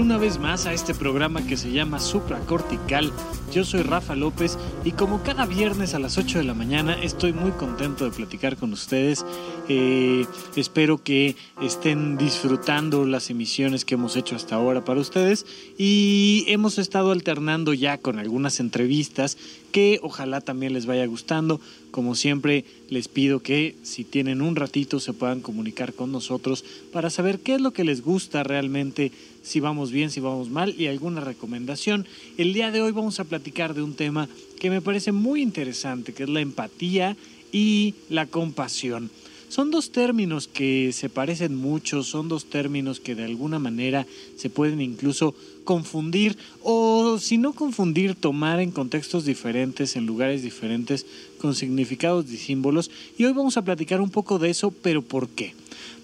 una vez más a este programa que se llama Supracortical. Yo soy Rafa López y como cada viernes a las 8 de la mañana estoy muy contento de platicar con ustedes. Eh, espero que estén disfrutando las emisiones que hemos hecho hasta ahora para ustedes y hemos estado alternando ya con algunas entrevistas que ojalá también les vaya gustando. Como siempre, les pido que si tienen un ratito se puedan comunicar con nosotros para saber qué es lo que les gusta realmente, si vamos bien, si vamos mal y alguna recomendación. El día de hoy vamos a platicar de un tema que me parece muy interesante, que es la empatía y la compasión. Son dos términos que se parecen mucho, son dos términos que de alguna manera se pueden incluso confundir o si no confundir, tomar en contextos diferentes, en lugares diferentes, con significados y símbolos. Y hoy vamos a platicar un poco de eso, pero ¿por qué?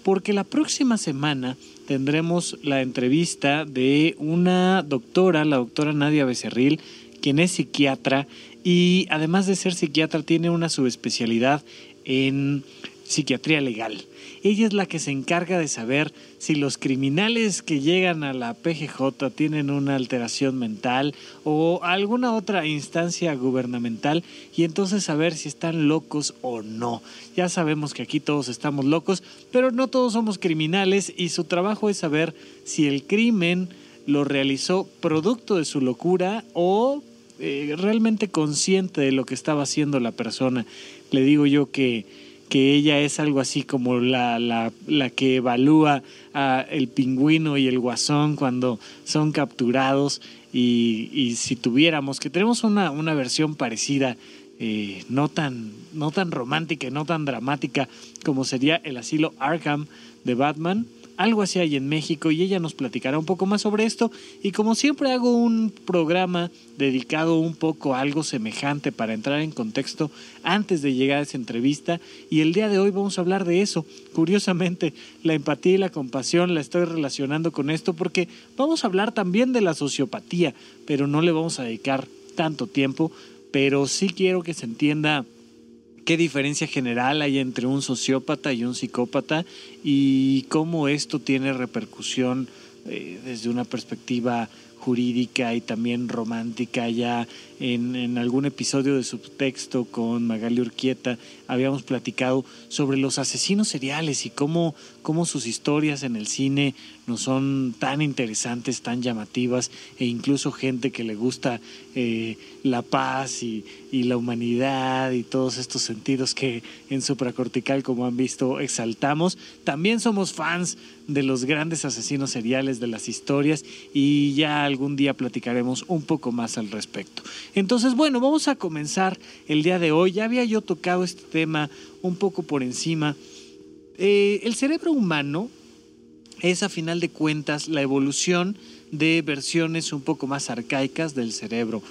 Porque la próxima semana tendremos la entrevista de una doctora, la doctora Nadia Becerril, quien es psiquiatra y además de ser psiquiatra tiene una subespecialidad en psiquiatría legal. Ella es la que se encarga de saber si los criminales que llegan a la PGJ tienen una alteración mental o alguna otra instancia gubernamental y entonces saber si están locos o no. Ya sabemos que aquí todos estamos locos, pero no todos somos criminales y su trabajo es saber si el crimen lo realizó producto de su locura o eh, realmente consciente de lo que estaba haciendo la persona. Le digo yo que que ella es algo así como la, la, que evalúa a el pingüino y el guasón cuando son capturados y, y si tuviéramos, que tenemos una, una versión parecida, eh, no, tan, no tan romántica y no tan dramática como sería el asilo Arkham de Batman, algo así hay en México y ella nos platicará un poco más sobre esto. Y como siempre hago un programa dedicado un poco a algo semejante para entrar en contexto antes de llegar a esa entrevista. Y el día de hoy vamos a hablar de eso. Curiosamente, la empatía y la compasión la estoy relacionando con esto porque vamos a hablar también de la sociopatía, pero no le vamos a dedicar tanto tiempo. Pero sí quiero que se entienda qué diferencia general hay entre un sociópata y un psicópata y cómo esto tiene repercusión eh, desde una perspectiva jurídica y también romántica. Ya en, algún episodio de subtexto con Magali Urquieta habíamos platicado sobre los asesinos seriales y cómo, cómo sus historias en el cine no son tan interesantes, tan llamativas, e incluso gente que le gusta eh, la paz y, y, la humanidad y todos estos sentidos que en supracortical, como han visto, exaltamos. También somos fans de los grandes asesinos seriales, de las historias, y ya algún día platicaremos un poco más al respecto. Entonces, bueno, vamos a comenzar el día de hoy. Ya había yo tocado este tema un poco por encima. Eh, el cerebro humano es a final de cuentas la evolución de versiones un poco más arcaicas del cerebro.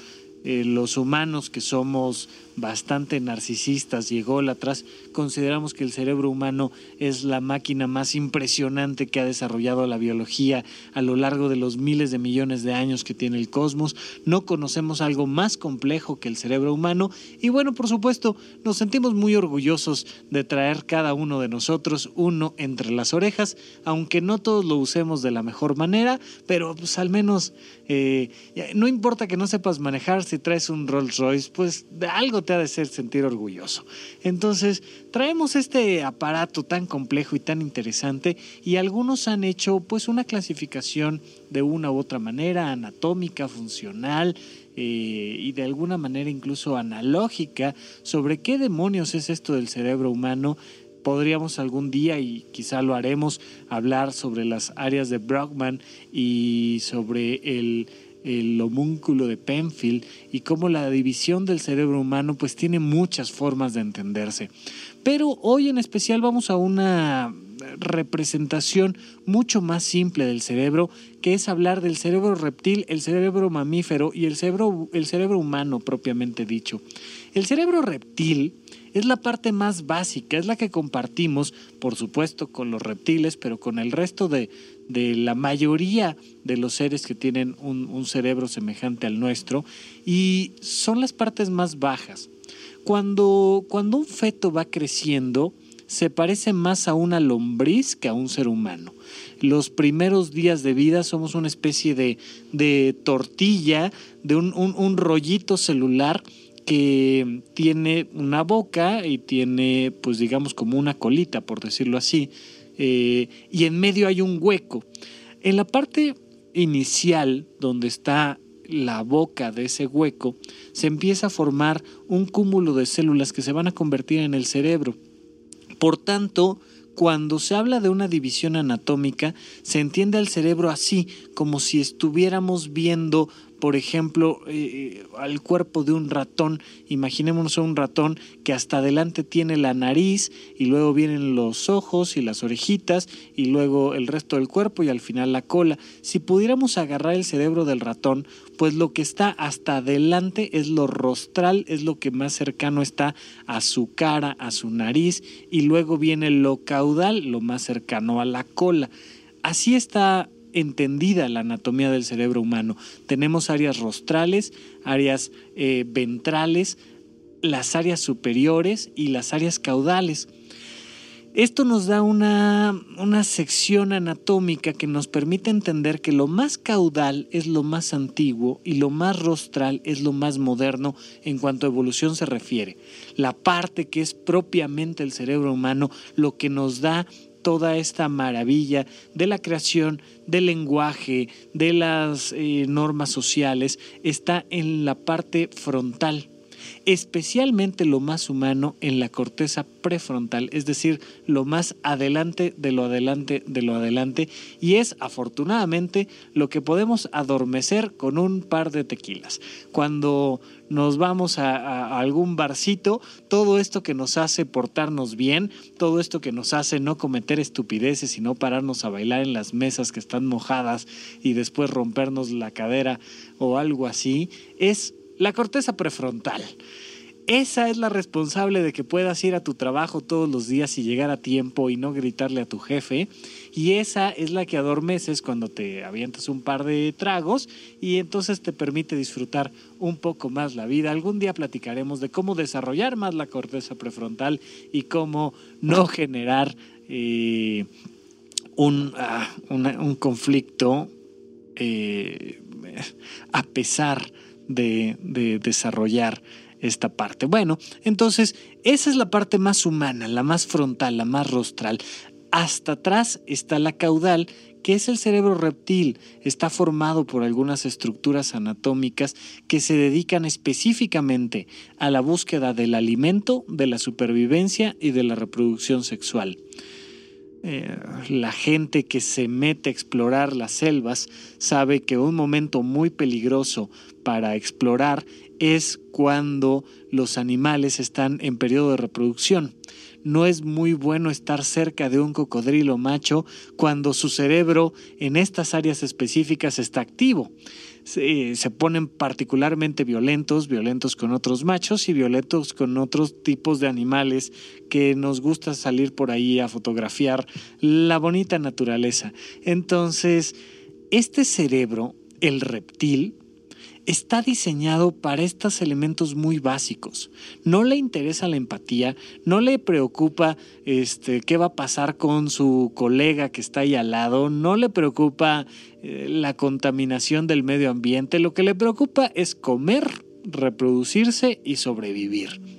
Eh, los humanos que somos bastante narcisistas y ególatras, consideramos que el cerebro humano es la máquina más impresionante que ha desarrollado la biología a lo largo de los miles de millones de años que tiene el cosmos. No conocemos algo más complejo que el cerebro humano y bueno, por supuesto, nos sentimos muy orgullosos de traer cada uno de nosotros uno entre las orejas, aunque no todos lo usemos de la mejor manera, pero pues al menos eh, no importa que no sepas manejar, traes un Rolls Royce, pues de algo te ha de ser sentir orgulloso. Entonces, traemos este aparato tan complejo y tan interesante y algunos han hecho pues una clasificación de una u otra manera, anatómica, funcional, eh, y de alguna manera incluso analógica sobre qué demonios es esto del cerebro humano. Podríamos algún día, y quizá lo haremos, hablar sobre las áreas de Brockman y sobre el el homúnculo de Penfield y cómo la división del cerebro humano pues tiene muchas formas de entenderse. Pero hoy en especial vamos a una representación mucho más simple del cerebro, que es hablar del cerebro reptil, el cerebro mamífero y el cerebro, el cerebro humano propiamente dicho. El cerebro reptil es la parte más básica, es la que compartimos, por supuesto, con los reptiles, pero con el resto de, la mayoría de los seres que tienen un, un cerebro semejante al nuestro, y son las partes más bajas. Cuando, cuando un feto va creciendo, se parece más a una lombriz que a un ser humano. Los primeros días de vida somos una especie de, de tortilla, de un, un, rollito celular que tiene una boca y tiene, pues digamos, como una colita, por decirlo así, y en medio hay un hueco. En la parte inicial, donde está la boca de ese hueco, se empieza a formar un cúmulo de células que se van a convertir en el cerebro. Por tanto, cuando se habla de una división anatómica, se entiende al cerebro así, como si estuviéramos viendo por ejemplo, eh, al cuerpo de un ratón. Imaginémonos a un ratón que hasta adelante tiene la nariz y luego vienen los ojos y las orejitas y luego el resto del cuerpo y al final la cola. Si pudiéramos agarrar el cerebro del ratón, pues lo que está hasta adelante es lo rostral, es lo que más cercano está a su cara, a su nariz y luego viene lo caudal, lo más cercano a la cola. Así está entendida la anatomía del cerebro humano. Tenemos áreas rostrales, áreas eh, ventrales, las áreas superiores y las áreas caudales. Esto nos da una, una, sección anatómica que nos permite entender que lo más caudal es lo más antiguo y lo más rostral es lo más moderno en cuanto a evolución se refiere. La parte que es propiamente el cerebro humano, lo que nos da toda esta maravilla de la creación del lenguaje, de las eh, normas sociales, está en la parte frontal especialmente lo más humano en la corteza prefrontal, es decir, lo más adelante de lo adelante de lo adelante, y es afortunadamente lo que podemos adormecer con un par de tequilas. Cuando nos vamos a, algún barcito, todo esto que nos hace portarnos bien, todo esto que nos hace no cometer estupideces y no pararnos a bailar en las mesas que están mojadas y después rompernos la cadera o algo así, es la corteza prefrontal. Esa es la responsable de que puedas ir a tu trabajo todos los días y llegar a tiempo y no gritarle a tu jefe. Y esa es la que adormeces cuando te avientas un par de tragos y entonces te permite disfrutar un poco más la vida. Algún día platicaremos de cómo desarrollar más la corteza prefrontal y cómo no generar eh, ah, un, conflicto eh, a pesar de, desarrollar esta parte. Bueno, entonces esa es la parte más humana, la más frontal, la más rostral. Hasta atrás está la caudal, que es el cerebro reptil. Está formado por algunas estructuras anatómicas que se dedican específicamente a la búsqueda del alimento, de la supervivencia y de la reproducción sexual. Eh, la gente que se mete a explorar las selvas sabe que un momento muy peligroso para explorar es cuando los animales están en periodo de reproducción. No es muy bueno estar cerca de un cocodrilo macho cuando su cerebro en estas áreas específicas está activo se, ponen particularmente violentos, violentos con otros machos y violentos con otros tipos de animales que nos gusta salir por ahí a fotografiar la bonita naturaleza. Entonces, este cerebro, el reptil, está diseñado para estos elementos muy básicos. No le interesa la empatía, no le preocupa este, qué va a pasar con su colega que está ahí al lado, no le preocupa eh, la contaminación del medio ambiente, lo que le preocupa es comer, reproducirse y sobrevivir.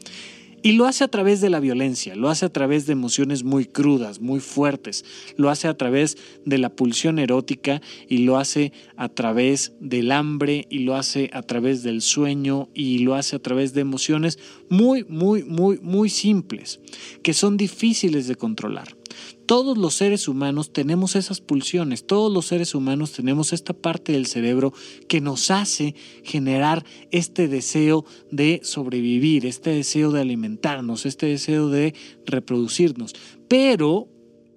Y lo hace a través de la violencia, lo hace a través de emociones muy crudas, muy fuertes, lo hace a través de la pulsión erótica y lo hace a través del hambre y lo hace a través del sueño y lo hace a través de emociones muy, muy, muy, muy simples, que son difíciles de controlar. Todos los seres humanos tenemos esas pulsiones, todos los seres humanos tenemos esta parte del cerebro que nos hace generar este deseo de sobrevivir, este deseo de alimentarnos, este deseo de reproducirnos, pero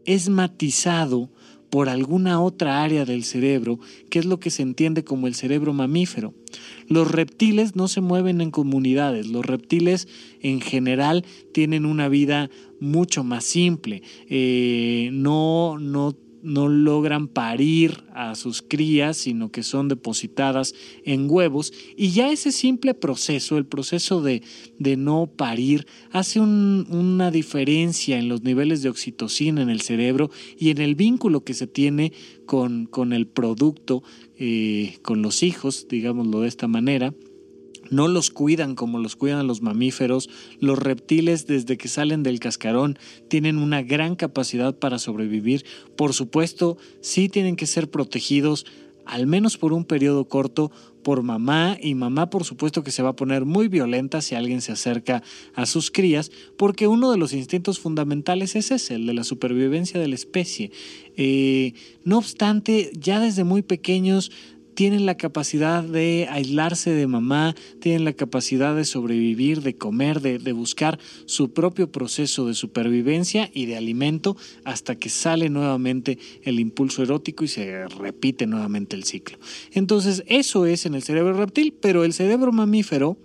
es matizado por alguna otra área del cerebro, que es lo que se entiende como el cerebro mamífero. Los reptiles no se mueven en comunidades, los reptiles en general tienen una vida mucho más simple, eh, no, no no logran parir a sus crías, sino que son depositadas en huevos. Y ya ese simple proceso, el proceso de, de no parir, hace una diferencia en los niveles de oxitocina en el cerebro y en el vínculo que se tiene con, con el producto, eh, con los hijos, digámoslo de esta manera no los cuidan como los cuidan los mamíferos. Los reptiles desde que salen del cascarón tienen una gran capacidad para sobrevivir. Por supuesto, sí tienen que ser protegidos al menos por un periodo corto por mamá y mamá por supuesto que se va a poner muy violenta si alguien se acerca a sus crías porque uno de los instintos fundamentales es ese, el de la supervivencia de la especie. Eh, no obstante, ya desde muy pequeños tienen la capacidad de aislarse de mamá, tienen la capacidad de sobrevivir, de comer, de, buscar su propio proceso de supervivencia y de alimento hasta que sale nuevamente el impulso erótico y se repite nuevamente el ciclo. Entonces eso es en el cerebro reptil, pero el cerebro mamífero,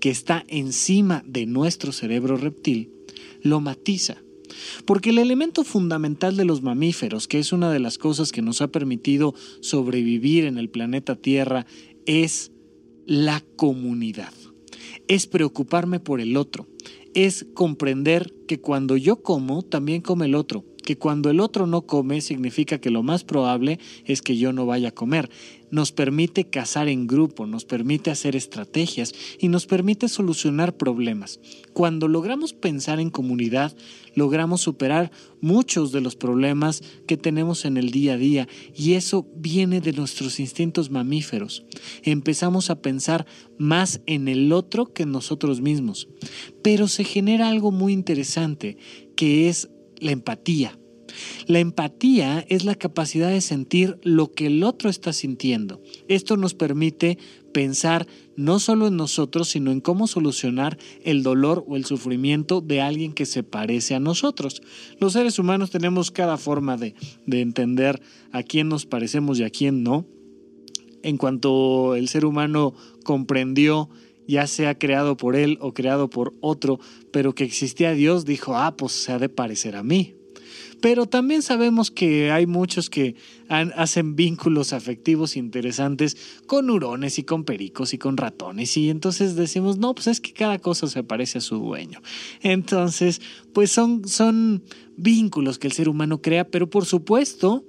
que está encima de nuestro cerebro reptil, lo matiza. Porque el elemento fundamental de los mamíferos, que es una de las cosas que nos ha permitido sobrevivir en el planeta Tierra, es la comunidad. Es preocuparme por el otro. Es comprender que cuando yo como, también come el otro que cuando el otro no come significa que lo más probable es que yo no vaya a comer. Nos permite cazar en grupo, nos permite hacer estrategias y nos permite solucionar problemas. Cuando logramos pensar en comunidad, logramos superar muchos de los problemas que tenemos en el día a día y eso viene de nuestros instintos mamíferos. Empezamos a pensar más en el otro que en nosotros mismos. Pero se genera algo muy interesante que es la empatía. La empatía es la capacidad de sentir lo que el otro está sintiendo. Esto nos permite pensar no solo en nosotros, sino en cómo solucionar el dolor o el sufrimiento de alguien que se parece a nosotros. Los seres humanos tenemos cada forma de, de entender a quién nos parecemos y a quién no. En cuanto el ser humano comprendió ya sea creado por él o creado por otro, pero que existía Dios, dijo, ah, pues se ha de parecer a mí. Pero también sabemos que hay muchos que hacen vínculos afectivos interesantes con hurones y con pericos y con ratones. Y entonces decimos, no, pues es que cada cosa se parece a su dueño. Entonces, pues son, son vínculos que el ser humano crea, pero por supuesto,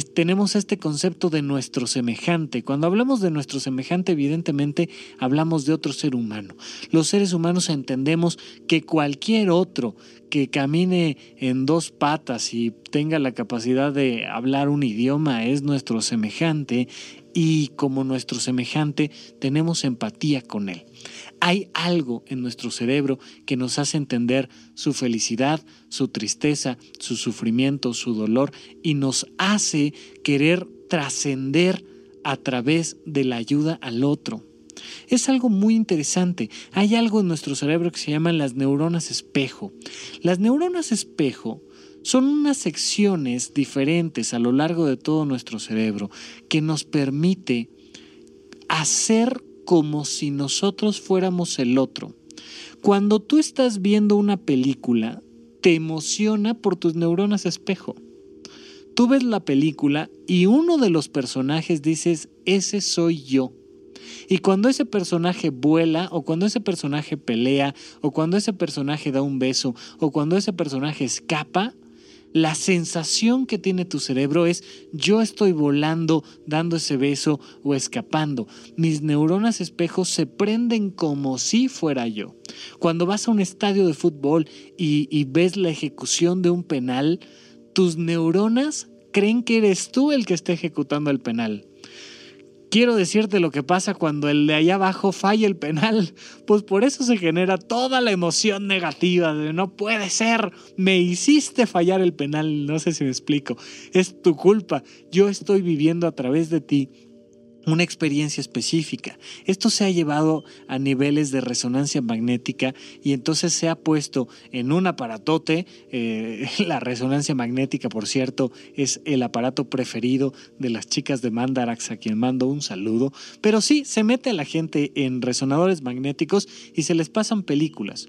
tenemos este concepto de nuestro semejante. Cuando hablamos de nuestro semejante, evidentemente hablamos de otro ser humano. Los seres humanos entendemos que cualquier otro que camine en dos patas y tenga la capacidad de hablar un idioma es nuestro semejante y como nuestro semejante tenemos empatía con él. Hay algo en nuestro cerebro que nos hace entender su felicidad, su tristeza, su sufrimiento, su dolor y nos hace querer trascender a través de la ayuda al otro. Es algo muy interesante. Hay algo en nuestro cerebro que se llaman las neuronas espejo. Las neuronas espejo son unas secciones diferentes a lo largo de todo nuestro cerebro que nos permite hacer como si nosotros fuéramos el otro. Cuando tú estás viendo una película, te emociona por tus neuronas espejo. Tú ves la película y uno de los personajes dices, ese soy yo. Y cuando ese personaje vuela, o cuando ese personaje pelea, o cuando ese personaje da un beso, o cuando ese personaje escapa, la sensación que tiene tu cerebro es yo estoy volando, dando ese beso o escapando. Mis neuronas espejos se prenden como si fuera yo. Cuando vas a un estadio de fútbol y, y ves la ejecución de un penal, tus neuronas creen que eres tú el que está ejecutando el penal quiero decirte lo que pasa cuando el de allá abajo falla el penal. Pues por eso se genera toda la emoción negativa de no puede ser, me hiciste fallar el penal, no sé si me explico, es tu culpa, yo estoy viviendo a través de ti una experiencia específica. Esto se ha llevado a niveles de resonancia magnética y entonces se ha puesto en un aparatote. Eh, la resonancia magnética, por cierto, es el aparato preferido de las chicas de Mandarax, a quien mando un saludo. Pero sí, se mete a la gente en resonadores magnéticos y se les pasan películas.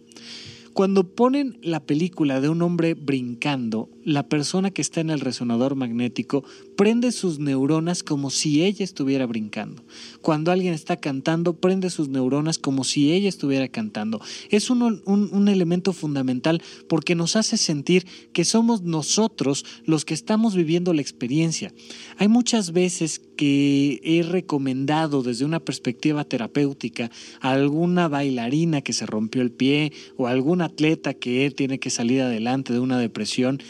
Cuando ponen la película de un hombre brincando, la persona que está en el resonador magnético prende sus neuronas como si ella estuviera brincando. Cuando alguien está cantando, prende sus neuronas como si ella estuviera cantando. Es un, un, elemento fundamental porque nos hace sentir que somos nosotros los que estamos viviendo la experiencia. Hay muchas veces que he recomendado desde una perspectiva terapéutica a alguna bailarina que se rompió el pie o alguna atleta que tiene que salir adelante de una depresión,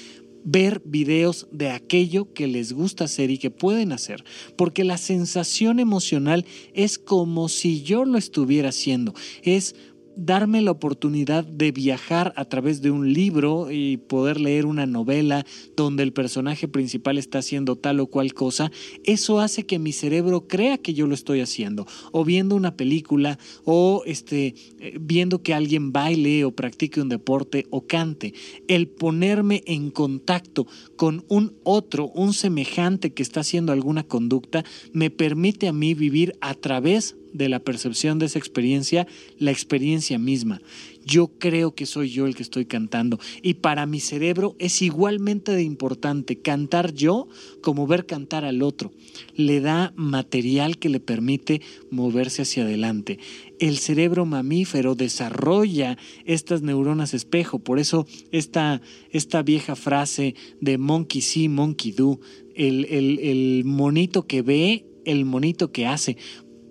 ver videos de aquello que les gusta hacer y que pueden hacer, porque la sensación emocional es como si yo lo estuviera haciendo, es darme la oportunidad de viajar a través de un libro y poder leer una novela donde el personaje principal está haciendo tal o cual cosa, eso hace que mi cerebro crea que yo lo estoy haciendo, o viendo una película, o este, eh, viendo que alguien baile o practique un deporte o cante. El ponerme en contacto con un otro, un semejante que está haciendo alguna conducta, me permite a mí vivir a través de la percepción de esa experiencia, la experiencia misma. Yo creo que soy yo el que estoy cantando y para mi cerebro es igualmente de importante cantar yo como ver cantar al otro. Le da material que le permite moverse hacia adelante. El cerebro mamífero desarrolla estas neuronas espejo, por eso esta, esta vieja frase de monkey see, monkey do, el, el monito que ve el monito que hace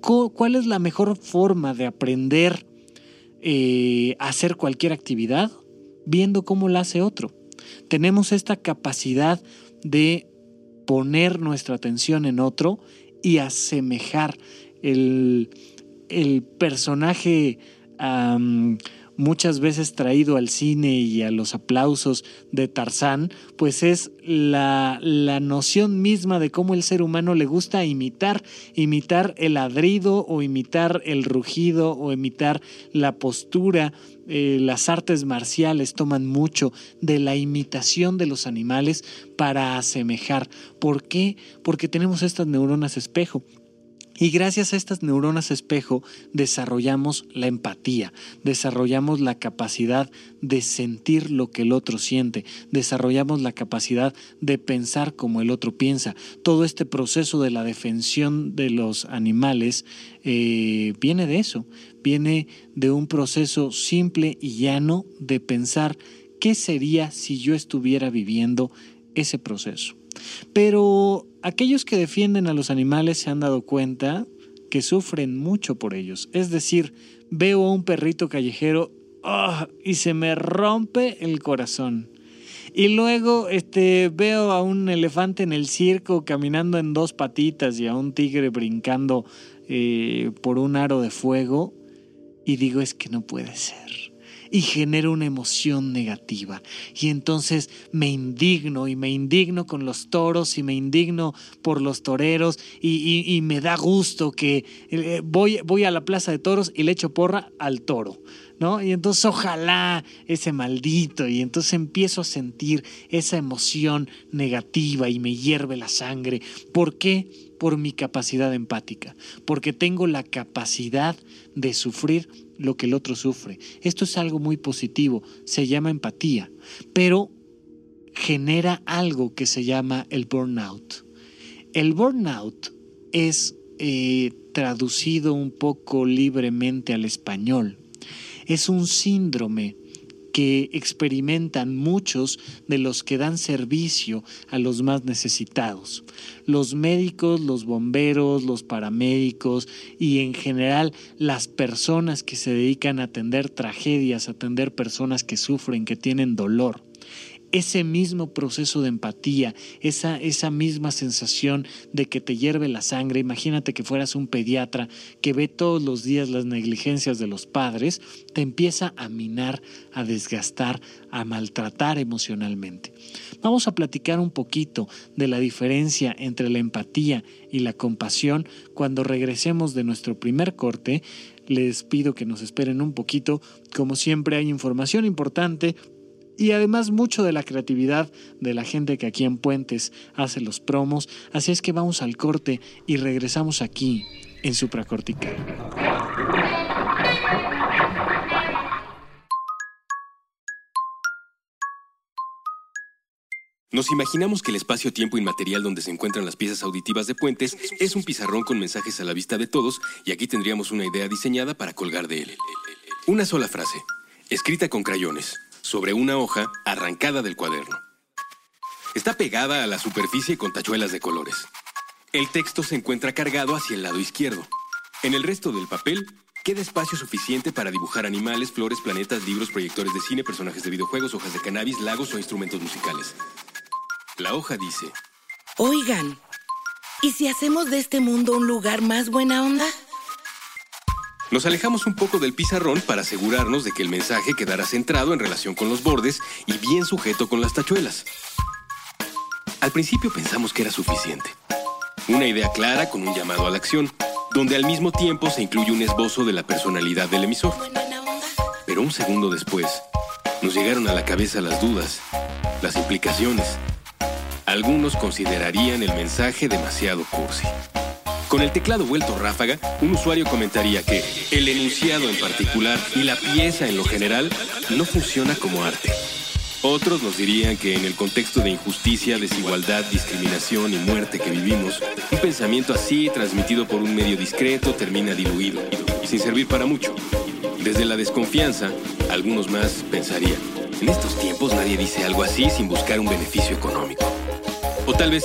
cuál es la mejor forma de aprender eh, a hacer cualquier actividad viendo cómo la hace otro. Tenemos esta capacidad de poner nuestra atención en otro y asemejar el, el personaje muchas veces traído al cine y a los aplausos de Tarzán, pues es la, la, noción misma de cómo el ser humano le gusta imitar, imitar el ladrido o imitar el rugido o imitar la postura. Eh, las artes marciales toman mucho de la imitación de los animales para asemejar. ¿Por qué? Porque tenemos estas neuronas espejo. Y gracias a estas neuronas espejo desarrollamos la empatía, desarrollamos la capacidad de sentir lo que el otro siente, desarrollamos la capacidad de pensar como el otro piensa. Todo este proceso de la defensión de los animales eh, viene de eso, viene de un proceso simple y llano de pensar qué sería si yo estuviera viviendo ese proceso. Pero aquellos que defienden a los animales se han dado cuenta que sufren mucho por ellos. Es decir, veo a un perrito callejero ah, y se me rompe el corazón. Y luego este, veo a un elefante en el circo caminando en dos patitas y a un tigre brincando eh, por un aro de fuego y digo es que no puede ser y genera una emoción negativa. Y entonces me indigno y me indigno con los toros y me indigno por los toreros y, me da gusto que eh, voy, voy a la plaza de toros y le echo porra al toro. ¿No? Y entonces ojalá ese maldito y entonces empiezo a sentir esa emoción negativa y me hierve la sangre. ¿Por qué? Por mi capacidad empática, porque tengo la capacidad de sufrir lo que el otro sufre. Esto es algo muy positivo, se llama empatía, pero genera algo que se llama el burnout. El burnout es eh, traducido un poco libremente al español. Es un síndrome que experimentan muchos de los que dan servicio a los más necesitados. Los médicos, los bomberos, los paramédicos y en general las personas que se dedican a atender tragedias, a atender personas que sufren, que tienen dolor. Ese mismo proceso de empatía, esa, esa misma sensación de que te hierve la sangre. Imagínate que fueras un pediatra que ve todos los días las negligencias de los padres, te empieza a minar, a desgastar, a maltratar emocionalmente. Vamos a platicar un poquito de la diferencia entre la empatía y la compasión cuando regresemos de nuestro primer corte. Les pido que nos esperen un poquito. Como siempre hay información importante y además mucho de la creatividad de la gente que aquí en Puentes hace los promos. Así es que vamos al corte y regresamos aquí en Supracortical. Nos imaginamos que el espacio-tiempo inmaterial donde se encuentran las piezas auditivas de puentes es un pizarrón con mensajes a la vista de todos y aquí tendríamos una idea diseñada para colgar de él. Una sola frase, escrita con crayones, sobre una hoja arrancada del cuaderno. Está pegada a la superficie con tachuelas de colores. El texto se encuentra cargado hacia el lado izquierdo. En el resto del papel queda espacio suficiente para dibujar animales, flores, planetas, libros, proyectores de cine, personajes de videojuegos, hojas de cannabis, lagos o instrumentos musicales. La hoja dice, Oigan, ¿y si hacemos de este mundo un lugar más buena onda? Nos alejamos un poco del pizarrón para asegurarnos de que el mensaje quedara centrado en relación con los bordes y bien sujeto con las tachuelas. Al principio pensamos que era suficiente. Una idea clara con un llamado a la acción, donde al mismo tiempo se incluye un esbozo de la personalidad del emisor. Pero un segundo después, nos llegaron a la cabeza las dudas, las implicaciones. Algunos considerarían el mensaje demasiado cursi. Con el teclado vuelto ráfaga, un usuario comentaría que el enunciado en particular y la pieza en lo general no funciona como arte. Otros nos dirían que en el contexto de injusticia, desigualdad, discriminación y muerte que vivimos, un pensamiento así, transmitido por un medio discreto, termina diluido y sin servir para mucho. Desde la desconfianza, algunos más pensarían, en estos tiempos nadie dice algo así sin buscar un beneficio económico. O tal vez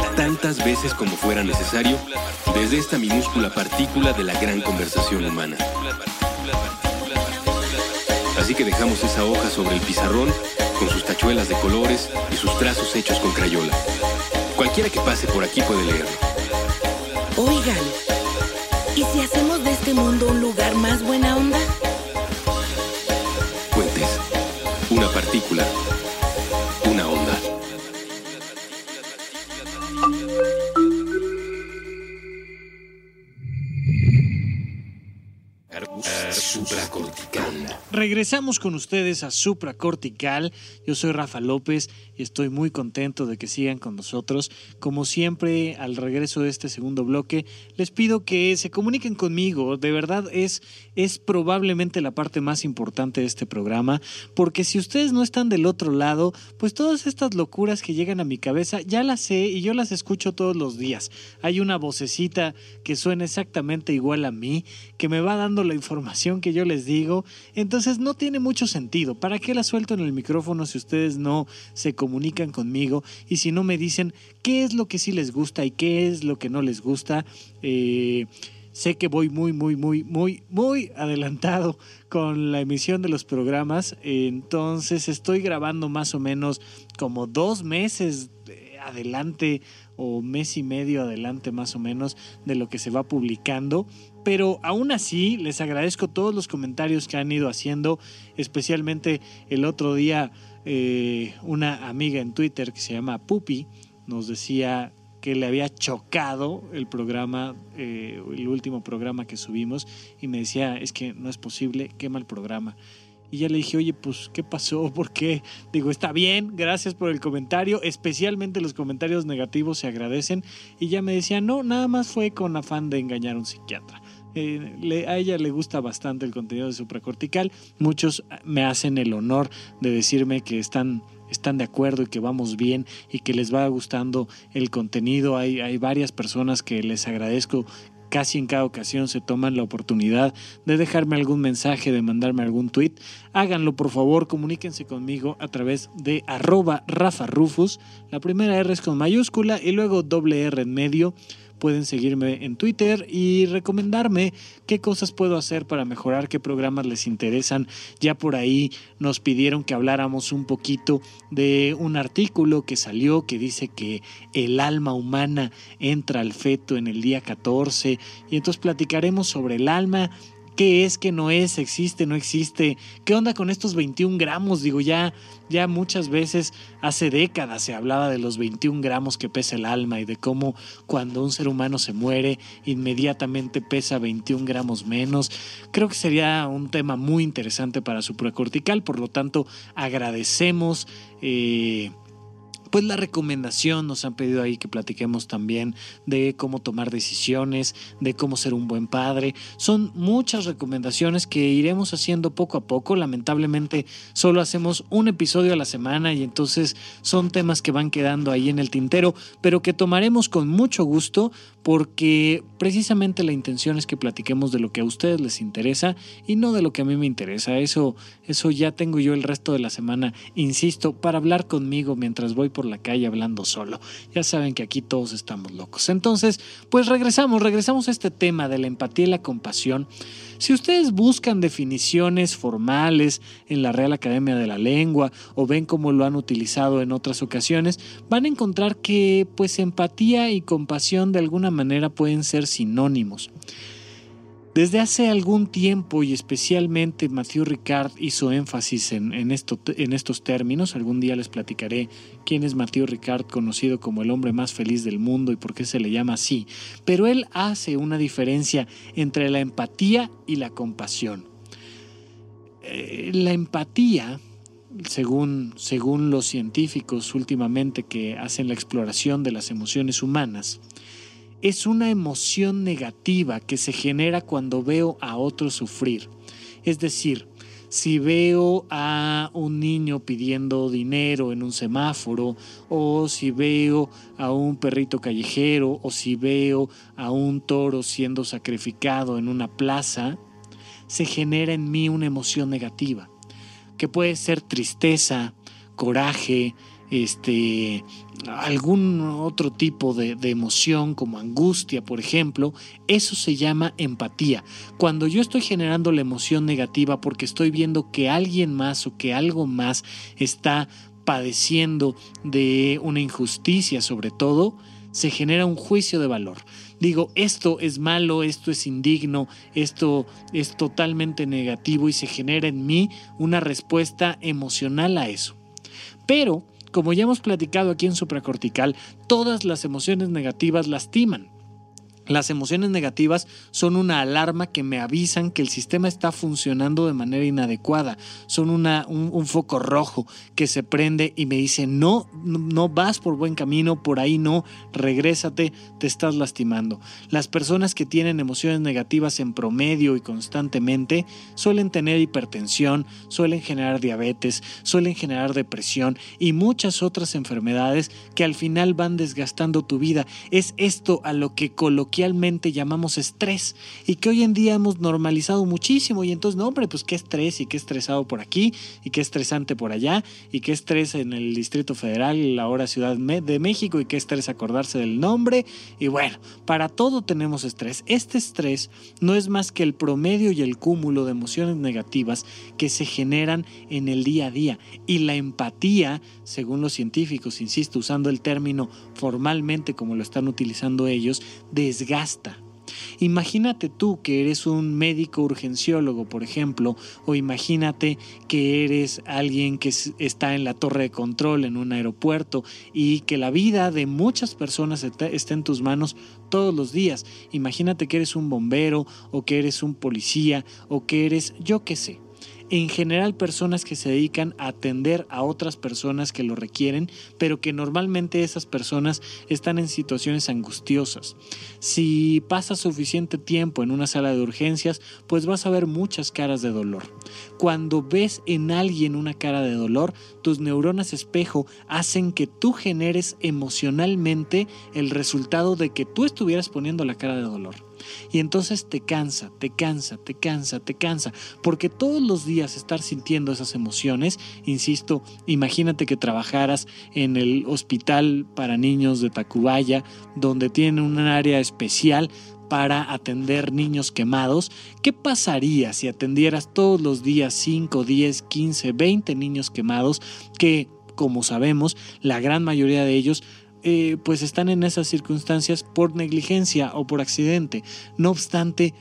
tantas veces como fuera necesario desde esta minúscula partícula de la gran conversación humana. Así que dejamos esa hoja sobre el pizarrón con sus tachuelas de colores y sus trazos hechos con crayola. Cualquiera que pase por aquí puede leerlo. Oigan, ¿y si hacemos de este mundo un lugar más buena onda? Regresamos con ustedes a Supracortical. Yo soy Rafa López y estoy muy contento de que sigan con nosotros. Como siempre, al regreso de este segundo bloque, les pido que se comuniquen conmigo. De verdad es, es probablemente la parte más importante de este programa, porque si ustedes no están del otro lado, pues todas estas locuras que llegan a mi cabeza ya las sé y yo las escucho todos los días. Hay una vocecita que suena exactamente igual a mí, que me va dando la información que yo les digo. Entonces no tiene mucho sentido. ¿Para qué la suelto en el micrófono si ustedes no se comunican conmigo y si no me dicen qué es lo que sí les gusta y qué es lo que no les gusta? Eh, sé que voy muy, muy, muy, muy, muy adelantado con la emisión de los programas. Entonces estoy grabando más o menos como dos meses adelante o mes y medio adelante más o menos de lo que se va publicando. Pero aún así les agradezco todos los comentarios que han ido haciendo, especialmente el otro día eh, una amiga en Twitter que se llama Pupi nos decía que le había chocado el programa, eh, el último programa que subimos, y me decía, es que no es posible, quema el programa. Y ya le dije, oye, pues, ¿qué pasó? ¿Por qué? Digo, está bien, gracias por el comentario. Especialmente los comentarios negativos se agradecen. Y ya me decía, no, nada más fue con afán de engañar a un psiquiatra. Eh, le, a ella le gusta bastante el contenido de supracortical. Muchos me hacen el honor de decirme que están están de acuerdo y que vamos bien y que les va gustando el contenido. Hay, hay varias personas que les agradezco casi en cada ocasión se toman la oportunidad de dejarme algún mensaje, de mandarme algún tweet, háganlo por favor, comuníquense conmigo a través de arroba Rafa Rufus. La primera R es con mayúscula y luego doble R en medio pueden seguirme en Twitter y recomendarme qué cosas puedo hacer para mejorar, qué programas les interesan. Ya por ahí nos pidieron que habláramos un poquito de un artículo que salió que dice que el alma humana entra al feto en el día 14 y entonces platicaremos sobre el alma qué es, qué no es, existe, no existe, qué onda con estos 21 gramos, digo, ya, ya muchas veces, hace décadas se hablaba de los 21 gramos que pesa el alma y de cómo cuando un ser humano se muere, inmediatamente pesa 21 gramos menos. Creo que sería un tema muy interesante para su precortical, por lo tanto, agradecemos. Eh, pues la recomendación nos han pedido ahí que platiquemos también de cómo tomar decisiones, de cómo ser un buen padre. Son muchas recomendaciones que iremos haciendo poco a poco. Lamentablemente solo hacemos un episodio a la semana y entonces son temas que van quedando ahí en el tintero, pero que tomaremos con mucho gusto porque precisamente la intención es que platiquemos de lo que a ustedes les interesa y no de lo que a mí me interesa. Eso, eso ya tengo yo el resto de la semana, insisto, para hablar conmigo mientras voy por la calle hablando solo. Ya saben que aquí todos estamos locos. Entonces, pues regresamos, regresamos a este tema de la empatía y la compasión. Si ustedes buscan definiciones formales en la Real Academia de la Lengua o ven cómo lo han utilizado en otras ocasiones, van a encontrar que pues empatía y compasión de alguna manera pueden ser sinónimos. Desde hace algún tiempo y especialmente Matthew Ricard hizo énfasis en, esto, en, estos términos. Algún día les platicaré quién es Matthew Ricard, conocido como el hombre más feliz del mundo y por qué se le llama así. Pero él hace una diferencia entre la empatía y la compasión. Eh, la empatía, según, según los científicos últimamente que hacen la exploración de las emociones humanas, es una emoción negativa que se genera cuando veo a otro sufrir. Es decir, si veo a un niño pidiendo dinero en un semáforo, o si veo a un perrito callejero, o si veo a un toro siendo sacrificado en una plaza, se genera en mí una emoción negativa, que puede ser tristeza, coraje, este, algún otro tipo de, emoción como angustia, por ejemplo, eso se llama empatía. Cuando yo estoy generando la emoción negativa porque estoy viendo que alguien más o que algo más está padeciendo de una injusticia sobre todo, se genera un juicio de valor. Digo, esto es malo, esto es indigno, esto es totalmente negativo y se genera en mí una respuesta emocional a eso. Pero como ya hemos platicado aquí en supracortical, todas las emociones negativas lastiman. Las emociones negativas son una alarma que me avisan que el sistema está funcionando de manera inadecuada. Son una, un, foco rojo que se prende y me dice, no, no vas por buen camino, por ahí no, regrésate, te estás lastimando. Las personas que tienen emociones negativas en promedio y constantemente suelen tener hipertensión, suelen generar diabetes, suelen generar depresión y muchas otras enfermedades que al final van desgastando tu vida. Es esto a lo que llamamos estrés y que hoy en día hemos normalizado muchísimo y entonces, no, hombre, pues qué estrés y qué estresado por aquí y qué estresante por allá y qué estrés en el Distrito Federal, la hora Ciudad de México y qué estrés acordarse del nombre y bueno, para todo tenemos estrés. Este estrés no es más que el promedio y el cúmulo de emociones negativas que se generan en el día a día y la empatía, según los científicos, insisto, usando el término formalmente como lo están utilizando ellos, desgasta gasta. Imagínate tú que eres un médico urgenciólogo, por ejemplo, o imagínate que eres alguien que está en la torre de control en un aeropuerto y que la vida de muchas personas está en tus manos todos los días. Imagínate que eres un bombero o que eres un policía o que eres yo qué sé en general personas que se dedican a atender a otras personas que lo requieren, pero que normalmente esas personas están en situaciones angustiosas. Si pasas suficiente tiempo en una sala de urgencias, pues vas a ver muchas caras de dolor. Cuando ves en alguien una cara de dolor, tus neuronas espejo hacen que tú generes emocionalmente el resultado de que tú estuvieras poniendo la cara de dolor. Y entonces te cansa, te cansa, te cansa, te cansa, porque todos los días estar sintiendo esas emociones, insisto, imagínate que trabajaras en el hospital para niños de Tacubaya, donde tienen un área especial para atender niños quemados, ¿qué pasaría si atendieras todos los días 5, 10, 15, 20 niños quemados que, como sabemos, la gran mayoría de ellos eh, pues están en esas circunstancias por negligencia o por accidente. No obstante,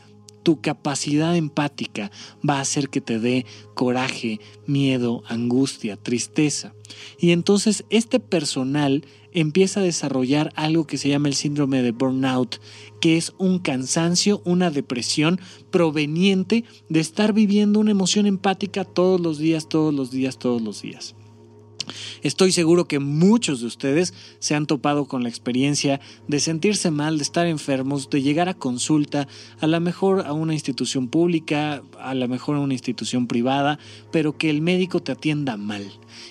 tu capacidad empática va a hacer que te dé coraje, miedo, angustia, tristeza. Y entonces este personal empieza a desarrollar algo que se llama el síndrome de burnout, que es un cansancio, una depresión proveniente de estar viviendo una emoción empática todos los días, todos los días, todos los días. Estoy seguro que muchos de ustedes se han topado con la experiencia de sentirse mal, de estar enfermos, de llegar a consulta, a lo mejor a una institución pública, a lo mejor a una institución privada, pero que el médico te atienda mal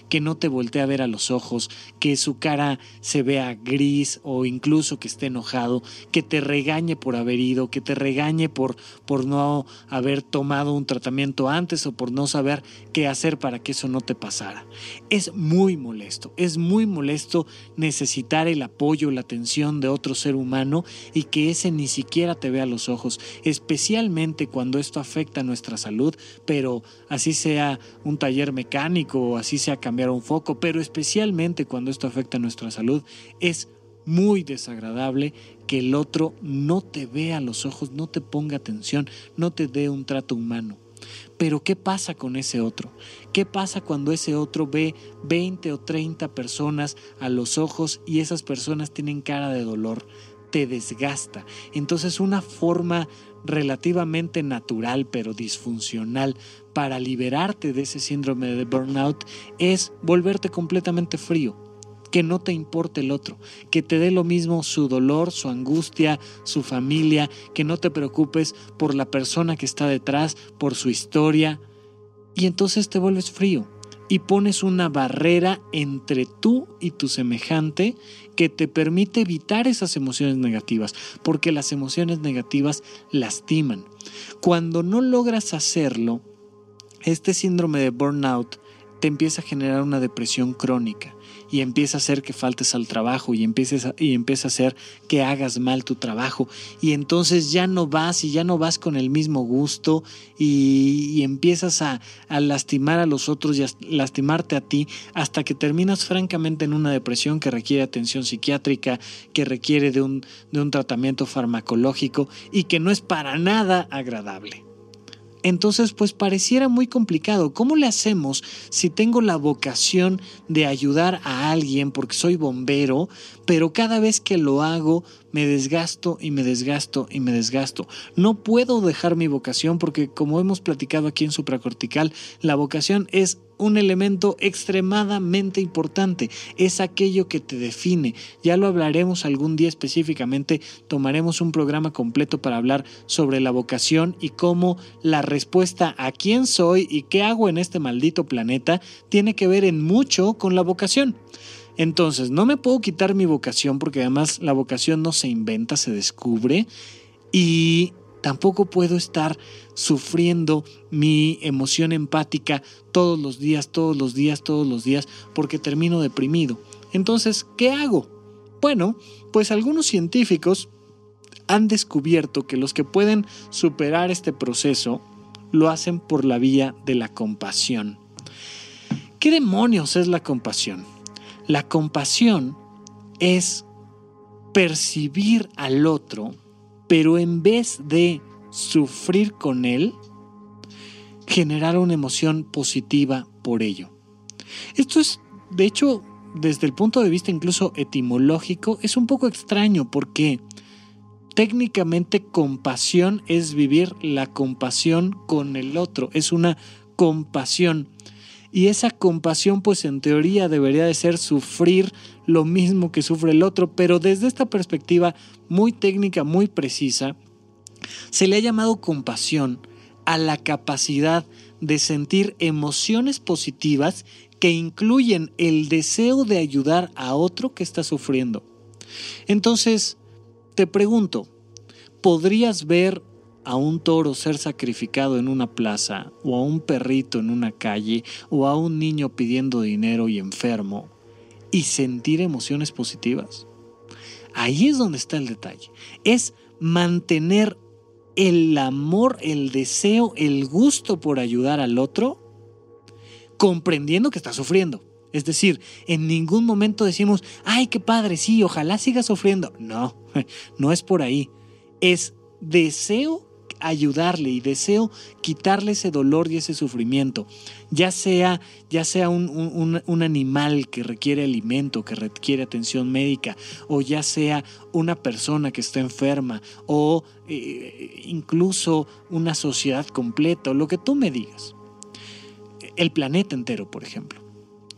que no te voltee a ver a los ojos, que su cara se vea gris o incluso que esté enojado, que te regañe por haber ido, que te regañe por, por no haber tomado un tratamiento antes o por no saber qué hacer para que eso no te pasara. Es muy molesto, es muy molesto necesitar el apoyo, la atención de otro ser humano y que ese ni siquiera te vea a los ojos, especialmente cuando esto afecta a nuestra salud, pero así sea un taller mecánico o así sea cambiar un foco, pero especialmente cuando esto afecta a nuestra salud, es muy desagradable que el otro no te vea a los ojos, no te ponga atención, no te dé un trato humano. Pero ¿qué pasa con ese otro? ¿Qué pasa cuando ese otro ve 20 o 30 personas a los ojos y esas personas tienen cara de dolor? Te desgasta. Entonces una forma relativamente natural pero disfuncional para liberarte de ese síndrome de burnout es volverte completamente frío, que no te importe el otro, que te dé lo mismo su dolor, su angustia, su familia, que no te preocupes por la persona que está detrás, por su historia, y entonces te vuelves frío y pones una barrera entre tú y tu semejante que te permite evitar esas emociones negativas, porque las emociones negativas lastiman. Cuando no logras hacerlo, este síndrome de burnout te empieza a generar una depresión crónica y empieza a hacer que faltes al trabajo y, empieces y empieza a hacer que hagas mal tu trabajo y entonces ya no vas y ya no vas con el mismo gusto y, empiezas a, lastimar a los otros y a lastimarte a ti hasta que terminas francamente en una depresión que requiere atención psiquiátrica, que requiere de un, de un tratamiento farmacológico y que no es para nada agradable. Entonces, pues pareciera muy complicado. ¿Cómo le hacemos si tengo la vocación de ayudar a alguien porque soy bombero, pero cada vez que lo hago me desgasto y me desgasto y me desgasto? No puedo dejar mi vocación porque, como hemos platicado aquí en supracortical, la vocación es un elemento extremadamente importante, es aquello que te define. Ya lo hablaremos algún día específicamente, tomaremos un programa completo para hablar sobre la vocación y cómo la respuesta a quién soy y qué hago en este maldito planeta tiene que ver en mucho con la vocación. Entonces, no me puedo quitar mi vocación porque además la vocación no se inventa, se descubre y Tampoco puedo estar sufriendo mi emoción empática todos los días, todos los días, todos los días, porque termino deprimido. Entonces, ¿qué hago? Bueno, pues algunos científicos han descubierto que los que pueden superar este proceso lo hacen por la vía de la compasión. ¿Qué demonios es la compasión? La compasión es percibir al otro pero en vez de sufrir con él, generar una emoción positiva por ello. Esto es, de hecho, desde el punto de vista incluso etimológico, es un poco extraño porque técnicamente compasión es vivir la compasión con el otro, es una compasión. Y esa compasión, pues en teoría debería de ser sufrir lo mismo que sufre el otro, pero desde esta perspectiva muy técnica, muy precisa, se le ha llamado compasión a la capacidad de sentir emociones positivas que incluyen el deseo de ayudar a otro que está sufriendo. Entonces, te pregunto, ¿podrías ver a un toro ser sacrificado en una plaza, o a un perrito en una calle, o a un niño pidiendo dinero y enfermo, y sentir emociones positivas? Ahí es donde está el detalle. Es mantener el amor, el deseo, el gusto por ayudar al otro, comprendiendo que está sufriendo. Es decir, en ningún momento decimos, ay, qué padre, sí, ojalá siga sufriendo. No, no es por ahí. Es deseo ayudarle y deseo quitarle ese dolor y ese sufrimiento, ya sea, ya sea un, animal que requiere alimento, que requiere atención médica, o ya sea una persona que está enferma, o eh, incluso una sociedad completa, o lo que tú me digas. El planeta entero, por ejemplo.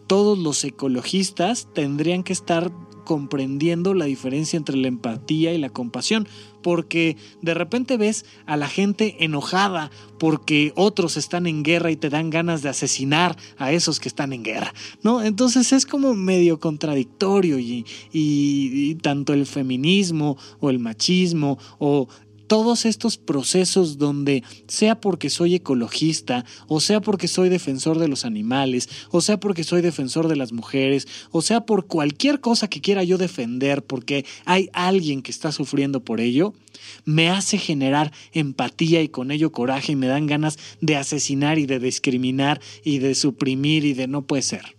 Todos los ecologistas tendrían que estar comprendiendo la diferencia entre la empatía y la compasión, porque de repente ves a la gente enojada porque otros están en guerra y te dan ganas de asesinar a esos que están en guerra, ¿no? Entonces es como medio contradictorio y, y tanto el feminismo o el machismo o todos estos procesos donde, sea porque soy ecologista, o sea porque soy defensor de los animales, o sea porque soy defensor de las mujeres, o sea por cualquier cosa que quiera yo defender porque hay alguien que está sufriendo por ello, me hace generar empatía y con ello coraje y me dan ganas de asesinar y de discriminar y de suprimir y de no puede ser.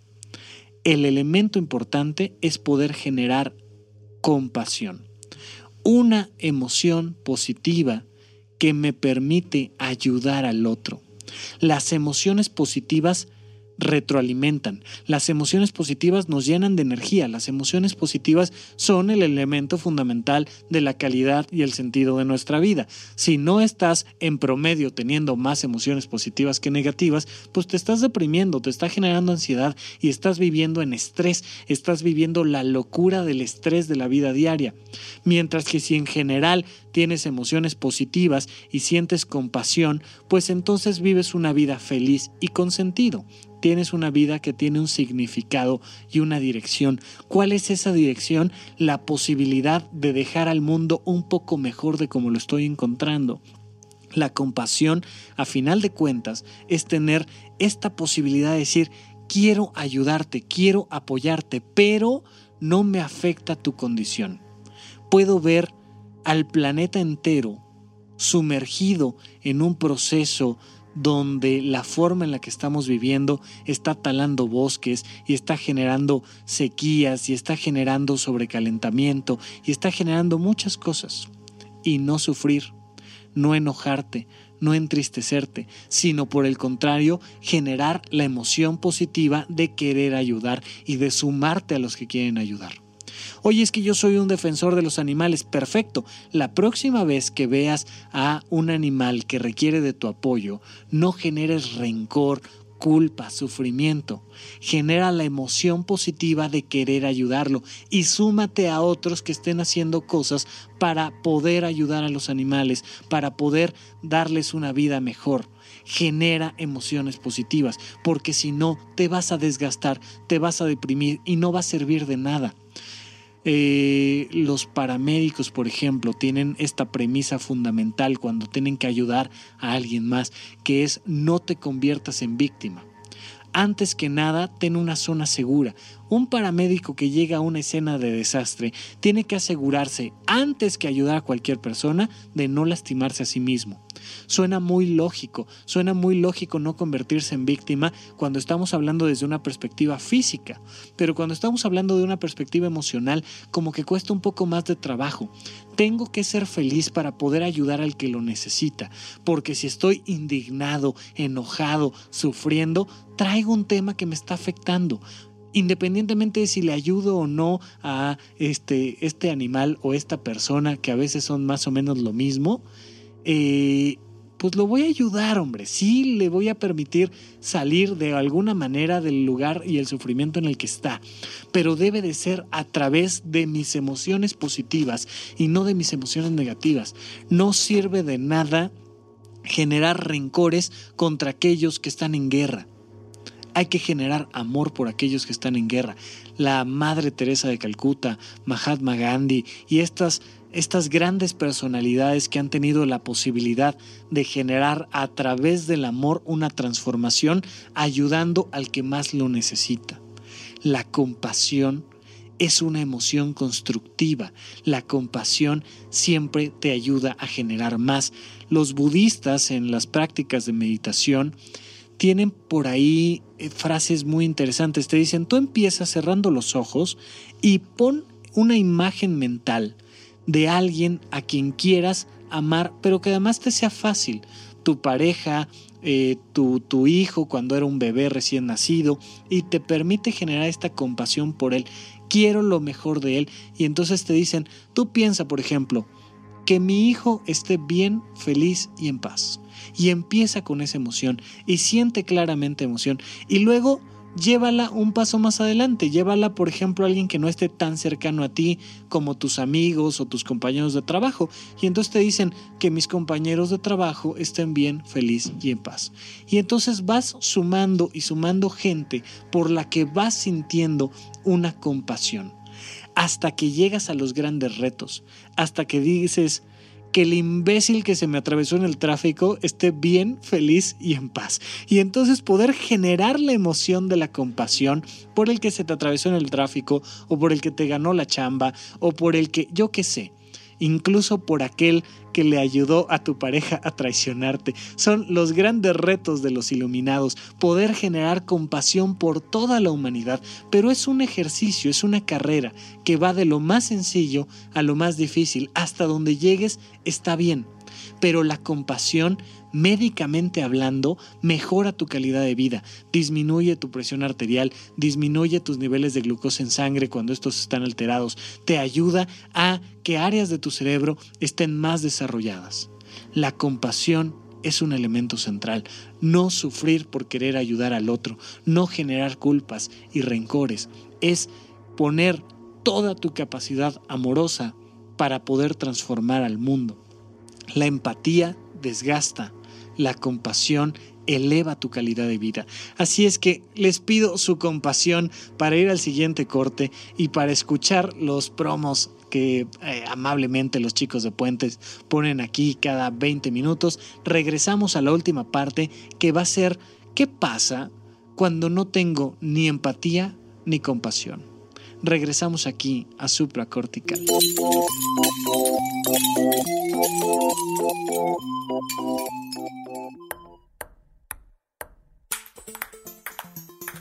El elemento importante es poder generar compasión una emoción positiva que me permite ayudar al otro. Las emociones positivas retroalimentan. Las emociones positivas nos llenan de energía. Las emociones positivas son el elemento fundamental de la calidad y el sentido de nuestra vida. Si no estás en promedio teniendo más emociones positivas que negativas, pues te estás deprimiendo, te está generando ansiedad y estás viviendo en estrés, estás viviendo la locura del estrés de la vida diaria. Mientras que si en general tienes emociones positivas y sientes compasión, pues entonces vives una vida feliz y con sentido tienes una vida que tiene un significado y una dirección. ¿Cuál es esa dirección? La posibilidad de dejar al mundo un poco mejor de como lo estoy encontrando. La compasión, a final de cuentas, es tener esta posibilidad de decir, quiero ayudarte, quiero apoyarte, pero no me afecta tu condición. Puedo ver al planeta entero sumergido en un proceso donde la forma en la que estamos viviendo está talando bosques y está generando sequías y está generando sobrecalentamiento y está generando muchas cosas. Y no sufrir, no enojarte, no entristecerte, sino por el contrario, generar la emoción positiva de querer ayudar y de sumarte a los que quieren ayudar. Oye, es que yo soy un defensor de los animales. Perfecto. La próxima vez que veas a un animal que requiere de tu apoyo, no generes rencor, culpa, sufrimiento. Genera la emoción positiva de querer ayudarlo y súmate a otros que estén haciendo cosas para poder ayudar a los animales, para poder darles una vida mejor. Genera emociones positivas, porque si no, te vas a desgastar, te vas a deprimir y no va a servir de nada. Eh, los paramédicos, por ejemplo, tienen esta premisa fundamental cuando tienen que ayudar a alguien más, que es no te conviertas en víctima. Antes que nada, ten una zona segura. Un paramédico que llega a una escena de desastre tiene que asegurarse, antes que ayudar a cualquier persona, de no lastimarse a sí mismo. Suena muy lógico, suena muy lógico no convertirse en víctima cuando estamos hablando desde una perspectiva física, pero cuando estamos hablando de una perspectiva emocional, como que cuesta un poco más de trabajo. Tengo que ser feliz para poder ayudar al que lo necesita, porque si estoy indignado, enojado, sufriendo, traigo un tema que me está afectando independientemente de si le ayudo o no a este, este animal o esta persona, que a veces son más o menos lo mismo, eh, pues lo voy a ayudar, hombre. Sí, le voy a permitir salir de alguna manera del lugar y el sufrimiento en el que está. Pero debe de ser a través de mis emociones positivas y no de mis emociones negativas. No sirve de nada generar rencores contra aquellos que están en guerra. Hay que generar amor por aquellos que están en guerra. La Madre Teresa de Calcuta, Mahatma Gandhi y estas, estas grandes personalidades que han tenido la posibilidad de generar a través del amor una transformación ayudando al que más lo necesita. La compasión es una emoción constructiva. La compasión siempre te ayuda a generar más. Los budistas en las prácticas de meditación tienen por ahí eh, frases muy interesantes. Te dicen, tú empiezas cerrando los ojos y pon una imagen mental de alguien a quien quieras amar, pero que además te sea fácil. Tu pareja, eh, tu, tu hijo cuando era un bebé recién nacido y te permite generar esta compasión por él. Quiero lo mejor de él. Y entonces te dicen, tú piensa, por ejemplo, que mi hijo esté bien, feliz y en paz y empieza con esa emoción y siente claramente emoción y luego llévala un paso más adelante, llévala por ejemplo a alguien que no esté tan cercano a ti como tus amigos o tus compañeros de trabajo. Y entonces te dicen que mis compañeros de trabajo estén bien, feliz y en paz. Y entonces vas sumando y sumando gente por la que vas sintiendo una compasión. Hasta que llegas a los grandes retos, hasta que dices, que el imbécil que se me atravesó en el tráfico esté bien, feliz y en paz. Y entonces poder generar la emoción de la compasión por el que se te atravesó en el tráfico o por el que te ganó la chamba o por el que yo qué sé incluso por aquel que le ayudó a tu pareja a traicionarte. Son los grandes retos de los iluminados, poder generar compasión por toda la humanidad, pero es un ejercicio, es una carrera que va de lo más sencillo a lo más difícil. Hasta donde llegues está bien, pero la compasión médicamente hablando, mejora tu calidad de vida, disminuye tu presión arterial, disminuye tus niveles de glucosa en sangre cuando estos están alterados, te ayuda a que áreas de tu cerebro estén más desarrolladas. La compasión es un elemento central. No sufrir por querer ayudar al otro, no generar culpas y rencores, es poner toda tu capacidad amorosa para poder transformar al mundo. La empatía desgasta, la compasión eleva tu calidad de vida. Así es que les pido su compasión para ir al siguiente corte y para escuchar los promos que eh, amablemente los chicos de Puentes ponen aquí cada 20 minutos. Regresamos a la última parte que va a ser ¿qué pasa cuando no tengo ni empatía ni compasión? Regresamos aquí a supracortical.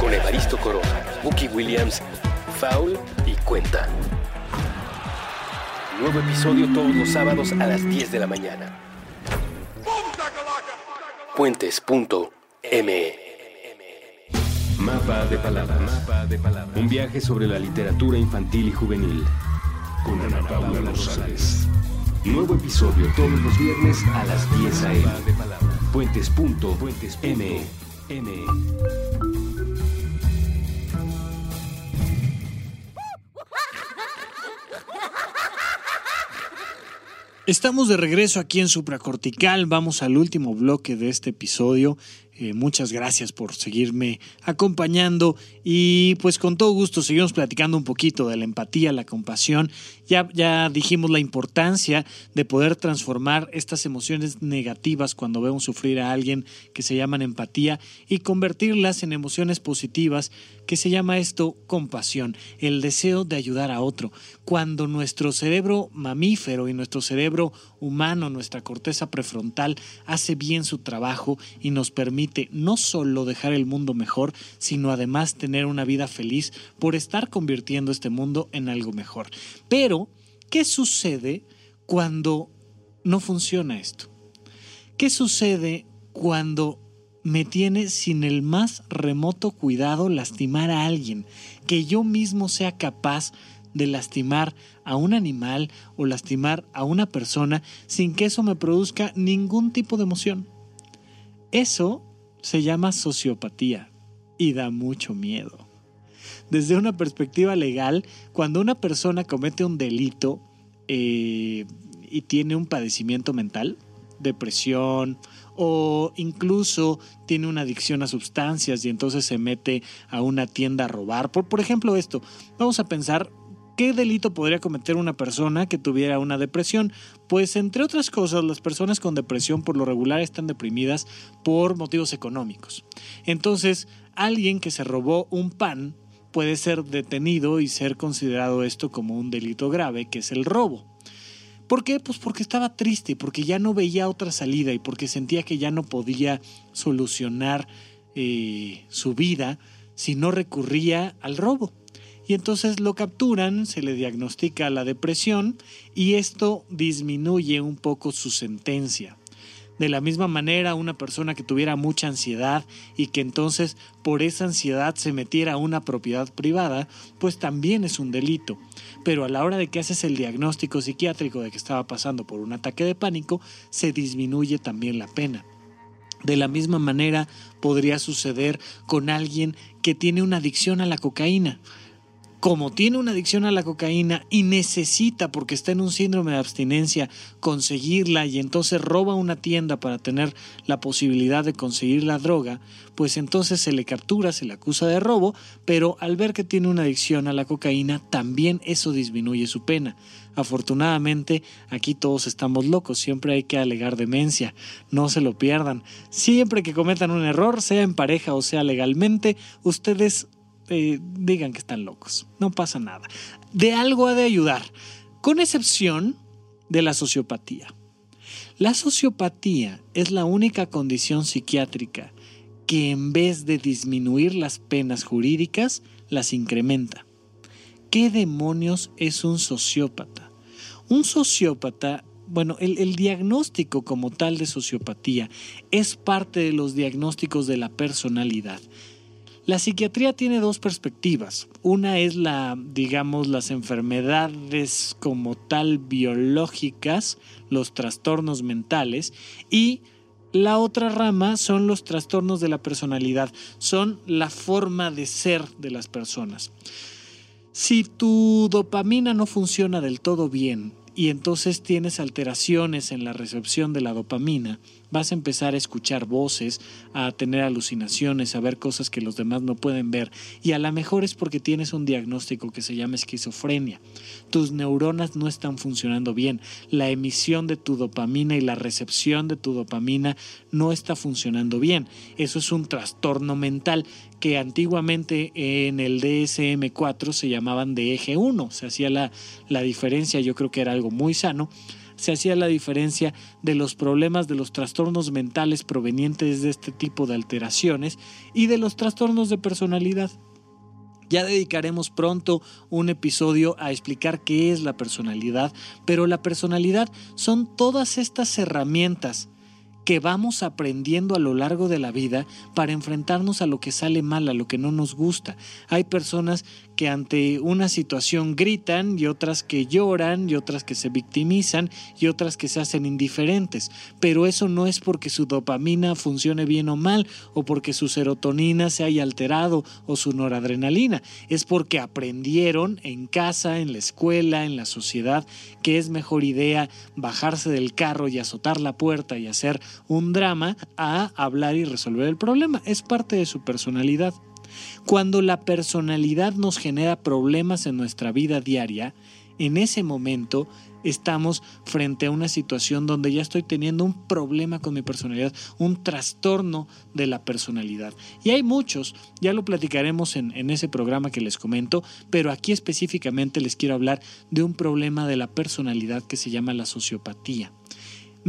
Con Evaristo Corona, Bucky Williams, Foul y Cuenta. Nuevo episodio todos los sábados a las 10 de la mañana. Puentes.me Mapa de palabras. Un viaje sobre la literatura infantil y juvenil. Con Ana Paula Rosales. Nuevo episodio todos los viernes a las 10 a.m. Puentes.me Estamos de regreso aquí en Supracortical. Vamos al último bloque de este episodio. Eh, muchas gracias por seguirme acompañando y pues con todo gusto seguimos platicando un poquito de la empatía, la compasión. Ya, ya dijimos la importancia de poder transformar estas emociones negativas cuando vemos sufrir a alguien que se llaman empatía y convertirlas en emociones positivas que se llama esto compasión, el deseo de ayudar a otro. Cuando nuestro cerebro mamífero y nuestro cerebro humano, nuestra corteza prefrontal, hace bien su trabajo y nos permite no solo dejar el mundo mejor, sino además tener una vida feliz por estar convirtiendo este mundo en algo mejor. Pero, ¿qué sucede cuando no funciona esto? ¿Qué sucede cuando me tiene sin el más remoto cuidado lastimar a alguien, que yo mismo sea capaz de lastimar a un animal o lastimar a una persona sin que eso me produzca ningún tipo de emoción. Eso se llama sociopatía y da mucho miedo. Desde una perspectiva legal, cuando una persona comete un delito eh, y tiene un padecimiento mental, depresión o incluso tiene una adicción a sustancias y entonces se mete a una tienda a robar. Por, por ejemplo, esto, vamos a pensar ¿Qué delito podría cometer una persona que tuviera una depresión? Pues entre otras cosas, las personas con depresión por lo regular están deprimidas por motivos económicos. Entonces, alguien que se robó un pan puede ser detenido y ser considerado esto como un delito grave, que es el robo. ¿Por qué? Pues porque estaba triste, porque ya no veía otra salida y porque sentía que ya no podía solucionar eh, su vida si no recurría al robo. Y entonces lo capturan, se le diagnostica la depresión y esto disminuye un poco su sentencia. De la misma manera, una persona que tuviera mucha ansiedad y que entonces por esa ansiedad se metiera a una propiedad privada, pues también es un delito. Pero a la hora de que haces el diagnóstico psiquiátrico de que estaba pasando por un ataque de pánico, se disminuye también la pena. De la misma manera podría suceder con alguien que tiene una adicción a la cocaína como tiene una adicción a la cocaína y necesita, porque está en un síndrome de abstinencia, conseguirla y entonces roba una tienda para tener la posibilidad de conseguir la droga, pues entonces se le captura, se le acusa de robo, pero al ver que tiene una adicción a la cocaína, también eso disminuye su pena. Afortunadamente, aquí todos estamos locos, siempre hay que alegar demencia, no se lo pierdan. Siempre que cometan un error, sea en pareja o sea legalmente, ustedes digan que están locos. No pasa nada. De algo ha de ayudar, con excepción de la sociopatía. La sociopatía es la única condición psiquiátrica que en vez de disminuir las penas jurídicas, las incrementa. ¿Qué demonios es un sociópata? Un sociópata, bueno, el, diagnóstico como tal de sociopatía es parte de los diagnósticos de la personalidad. La psiquiatría tiene dos perspectivas. Una es la, digamos, las enfermedades como tal biológicas, los trastornos mentales, y la otra rama son los trastornos de la personalidad, son la forma de ser de las personas. Si tu dopamina no funciona del todo bien y entonces tienes alteraciones en la recepción de la dopamina, vas a empezar a escuchar voces, a tener alucinaciones, a ver cosas que los demás no pueden ver. Y a lo mejor es porque tienes un diagnóstico que se llama esquizofrenia. Tus neuronas no están funcionando bien. La emisión de tu dopamina y la recepción de tu dopamina no está funcionando bien. Eso es un trastorno mental que antiguamente en el DSM4 se llamaban de eje 1. Se hacía la, la diferencia, yo creo que era algo muy sano se hacía la diferencia de los problemas de los trastornos mentales provenientes de este tipo de alteraciones y de los trastornos de personalidad. Ya dedicaremos pronto un episodio a explicar qué es la personalidad, pero la personalidad son todas estas herramientas que vamos aprendiendo a lo largo de la vida para enfrentarnos a lo que sale mal, a lo que no nos gusta. Hay personas que ante una situación gritan y otras que lloran y otras que se victimizan y otras que se hacen indiferentes. Pero eso no es porque su dopamina funcione bien o mal o porque su serotonina se haya alterado o su noradrenalina. Es porque aprendieron en casa, en la escuela, en la sociedad, que es mejor idea bajarse del carro y azotar la puerta y hacer un drama a hablar y resolver el problema. Es parte de su personalidad. Cuando la personalidad nos genera problemas en nuestra vida diaria, en ese momento estamos frente a una situación donde ya estoy teniendo un problema con mi personalidad, un trastorno de la personalidad. Y hay muchos, ya lo platicaremos en, ese programa que les comento, pero aquí específicamente les quiero hablar de un problema de la personalidad que se llama la sociopatía.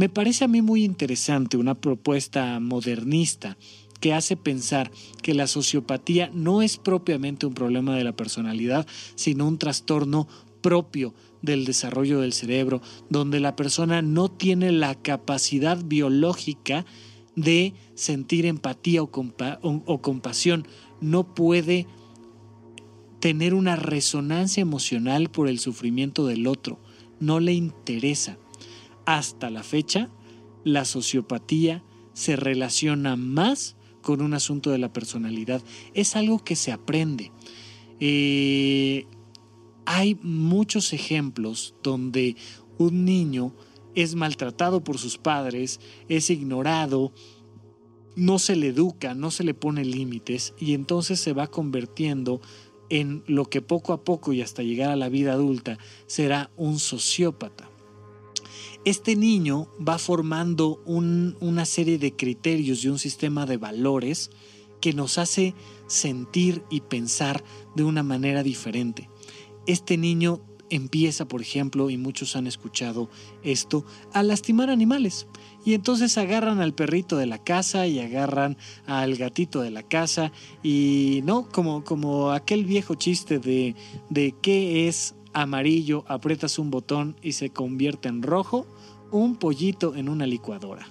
Me parece a mí muy interesante una propuesta modernista que hace pensar que la sociopatía no es propiamente un problema de la personalidad, sino un trastorno propio del desarrollo del cerebro, donde la persona no tiene la capacidad biológica de sentir empatía o, compasión, no puede tener una resonancia emocional por el sufrimiento del otro, no le interesa. Hasta la fecha, la sociopatía se relaciona más con un asunto de la personalidad. Es algo que se aprende. Eh, hay muchos ejemplos donde un niño es maltratado por sus padres, es ignorado, no se le educa, no se le pone límites y entonces se va convirtiendo en lo que poco a poco y hasta llegar a la vida adulta será un sociópata. Este niño va formando una serie de criterios y un sistema de valores que nos hace sentir y pensar de una manera diferente este niño empieza, por ejemplo, y muchos han escuchado esto, a lastimar animales. Y entonces agarran al perrito de la casa y agarran al gatito de la casa y no, como, como aquel viejo chiste de, de qué es amarillo, aprietas un botón y se convierte en rojo, un pollito en una licuadora.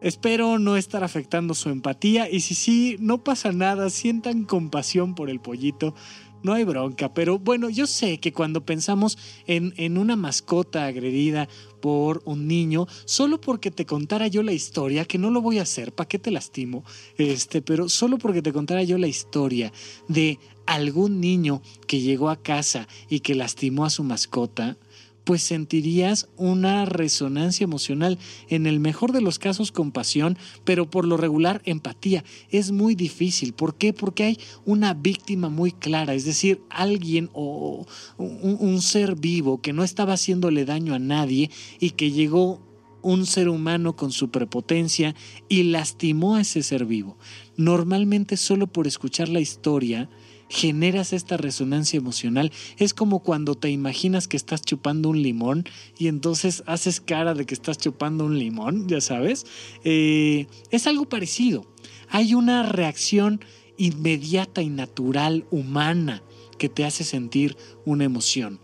Espero no estar afectando su empatía y si sí, no pasa nada, sientan compasión por el pollito, no hay bronca, pero bueno, yo sé que cuando pensamos en, en, una mascota agredida por un niño, solo porque te contara yo la historia, que no lo voy a hacer, ¿para qué te lastimo? Este, pero solo porque te contara yo la historia de algún niño que llegó a casa y que lastimó a su mascota, pues sentirías una resonancia emocional, en el mejor de los casos compasión, pero por lo regular empatía. Es muy difícil. ¿Por qué? Porque hay una víctima muy clara, es decir, alguien o un, ser vivo que no estaba haciéndole daño a nadie y que llegó un ser humano con su prepotencia y lastimó a ese ser vivo. Normalmente solo por escuchar la historia, generas esta resonancia emocional. Es como cuando te imaginas que estás chupando un limón y entonces haces cara de que estás chupando un limón, ya sabes. Eh, es algo parecido. Hay una reacción inmediata y natural, humana, que te hace sentir una emoción.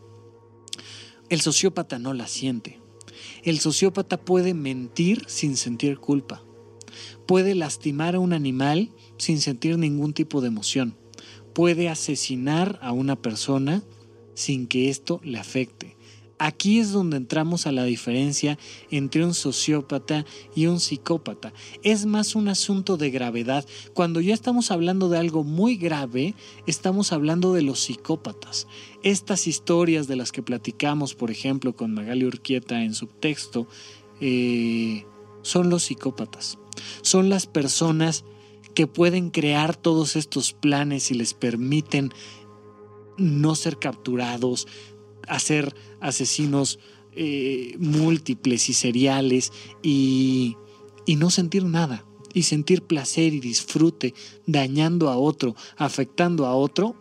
El sociópata no la siente. El sociópata puede mentir sin sentir culpa. Puede lastimar a un animal sin sentir ningún tipo de emoción puede asesinar a una persona sin que esto le afecte. Aquí es donde entramos a la diferencia entre un sociópata y un psicópata. Es más un asunto de gravedad. Cuando ya estamos hablando de algo muy grave, estamos hablando de los psicópatas. Estas historias de las que platicamos, por ejemplo, con Magali Urquieta en su texto, eh, son los psicópatas. Son las personas que pueden crear todos estos planes y les permiten no ser capturados, hacer asesinos eh, múltiples y seriales y, y no sentir nada y sentir placer y disfrute dañando a otro, afectando a otro,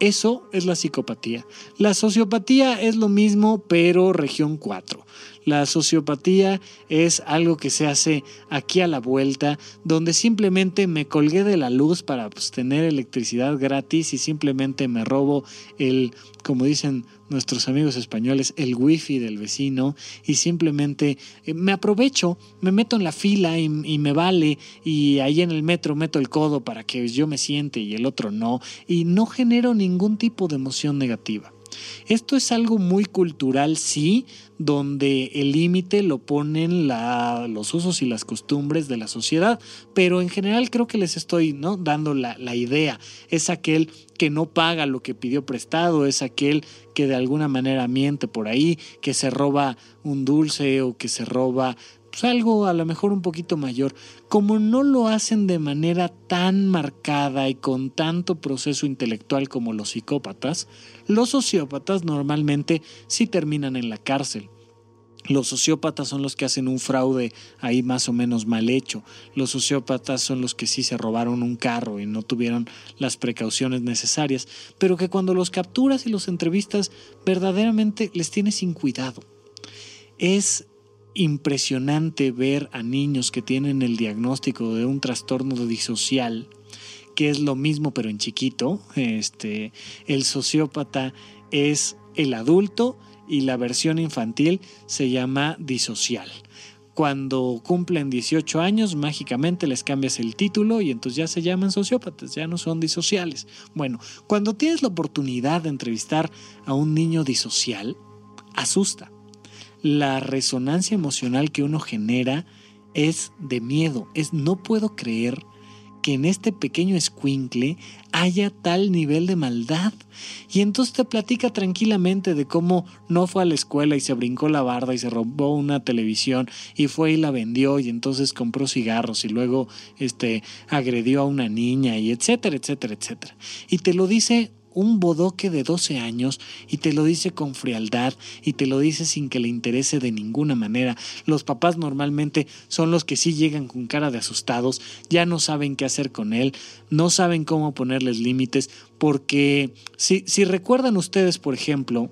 eso es la psicopatía. La sociopatía es lo mismo, pero región 4. La sociopatía es algo que se hace aquí a la vuelta, donde simplemente me colgué de la luz para pues, tener electricidad gratis y simplemente me robo el, como dicen nuestros amigos españoles, el wifi del vecino y simplemente eh, me aprovecho, me meto en la fila y, y, me vale y ahí en el metro meto el codo para que yo me siente y el otro no y no genero ningún tipo de emoción negativa. Esto es algo muy cultural, sí, donde el límite lo ponen los usos y las costumbres de la sociedad, pero en general creo que les estoy ¿no? dando la, la idea. Es aquel que no paga lo que pidió prestado, es aquel que de alguna manera miente por ahí, que se roba un dulce o que se roba pues, algo a lo mejor un poquito mayor, como no lo hacen de manera tan marcada y con tanto proceso intelectual como los psicópatas, los sociópatas normalmente sí terminan en la cárcel. Los sociópatas son los que hacen un fraude ahí más o menos mal hecho. Los sociópatas son los que sí se robaron un carro y no tuvieron las precauciones necesarias, pero que cuando los capturas y los entrevistas verdaderamente les tienes sin cuidado. Es impresionante ver a niños que tienen el diagnóstico de un trastorno disocial, que es lo mismo pero en chiquito. Este, el sociópata es el adulto y la versión infantil se llama disocial. Cuando cumplen 18 años, mágicamente les cambias el título y entonces ya se llaman sociópatas, ya no son disociales. Bueno, cuando tienes la oportunidad de entrevistar a un niño disocial, asusta. La resonancia emocional que uno genera es de miedo, es no puedo creer que en este pequeño escuincle haya tal nivel de maldad. Y entonces te platica tranquilamente de cómo no fue a la escuela y se brincó la barda y se robó una televisión y fue y la vendió y entonces compró cigarros y luego este agredió a una niña y etcétera, etcétera, etcétera. Y te lo dice un bodoque de 12 años y te lo dice con frialdad y te lo dice sin que le interese de ninguna manera. Los papás normalmente son los que sí llegan con cara de asustados, ya no saben qué hacer con él, no saben cómo ponerles límites, porque si, si recuerdan ustedes, por ejemplo,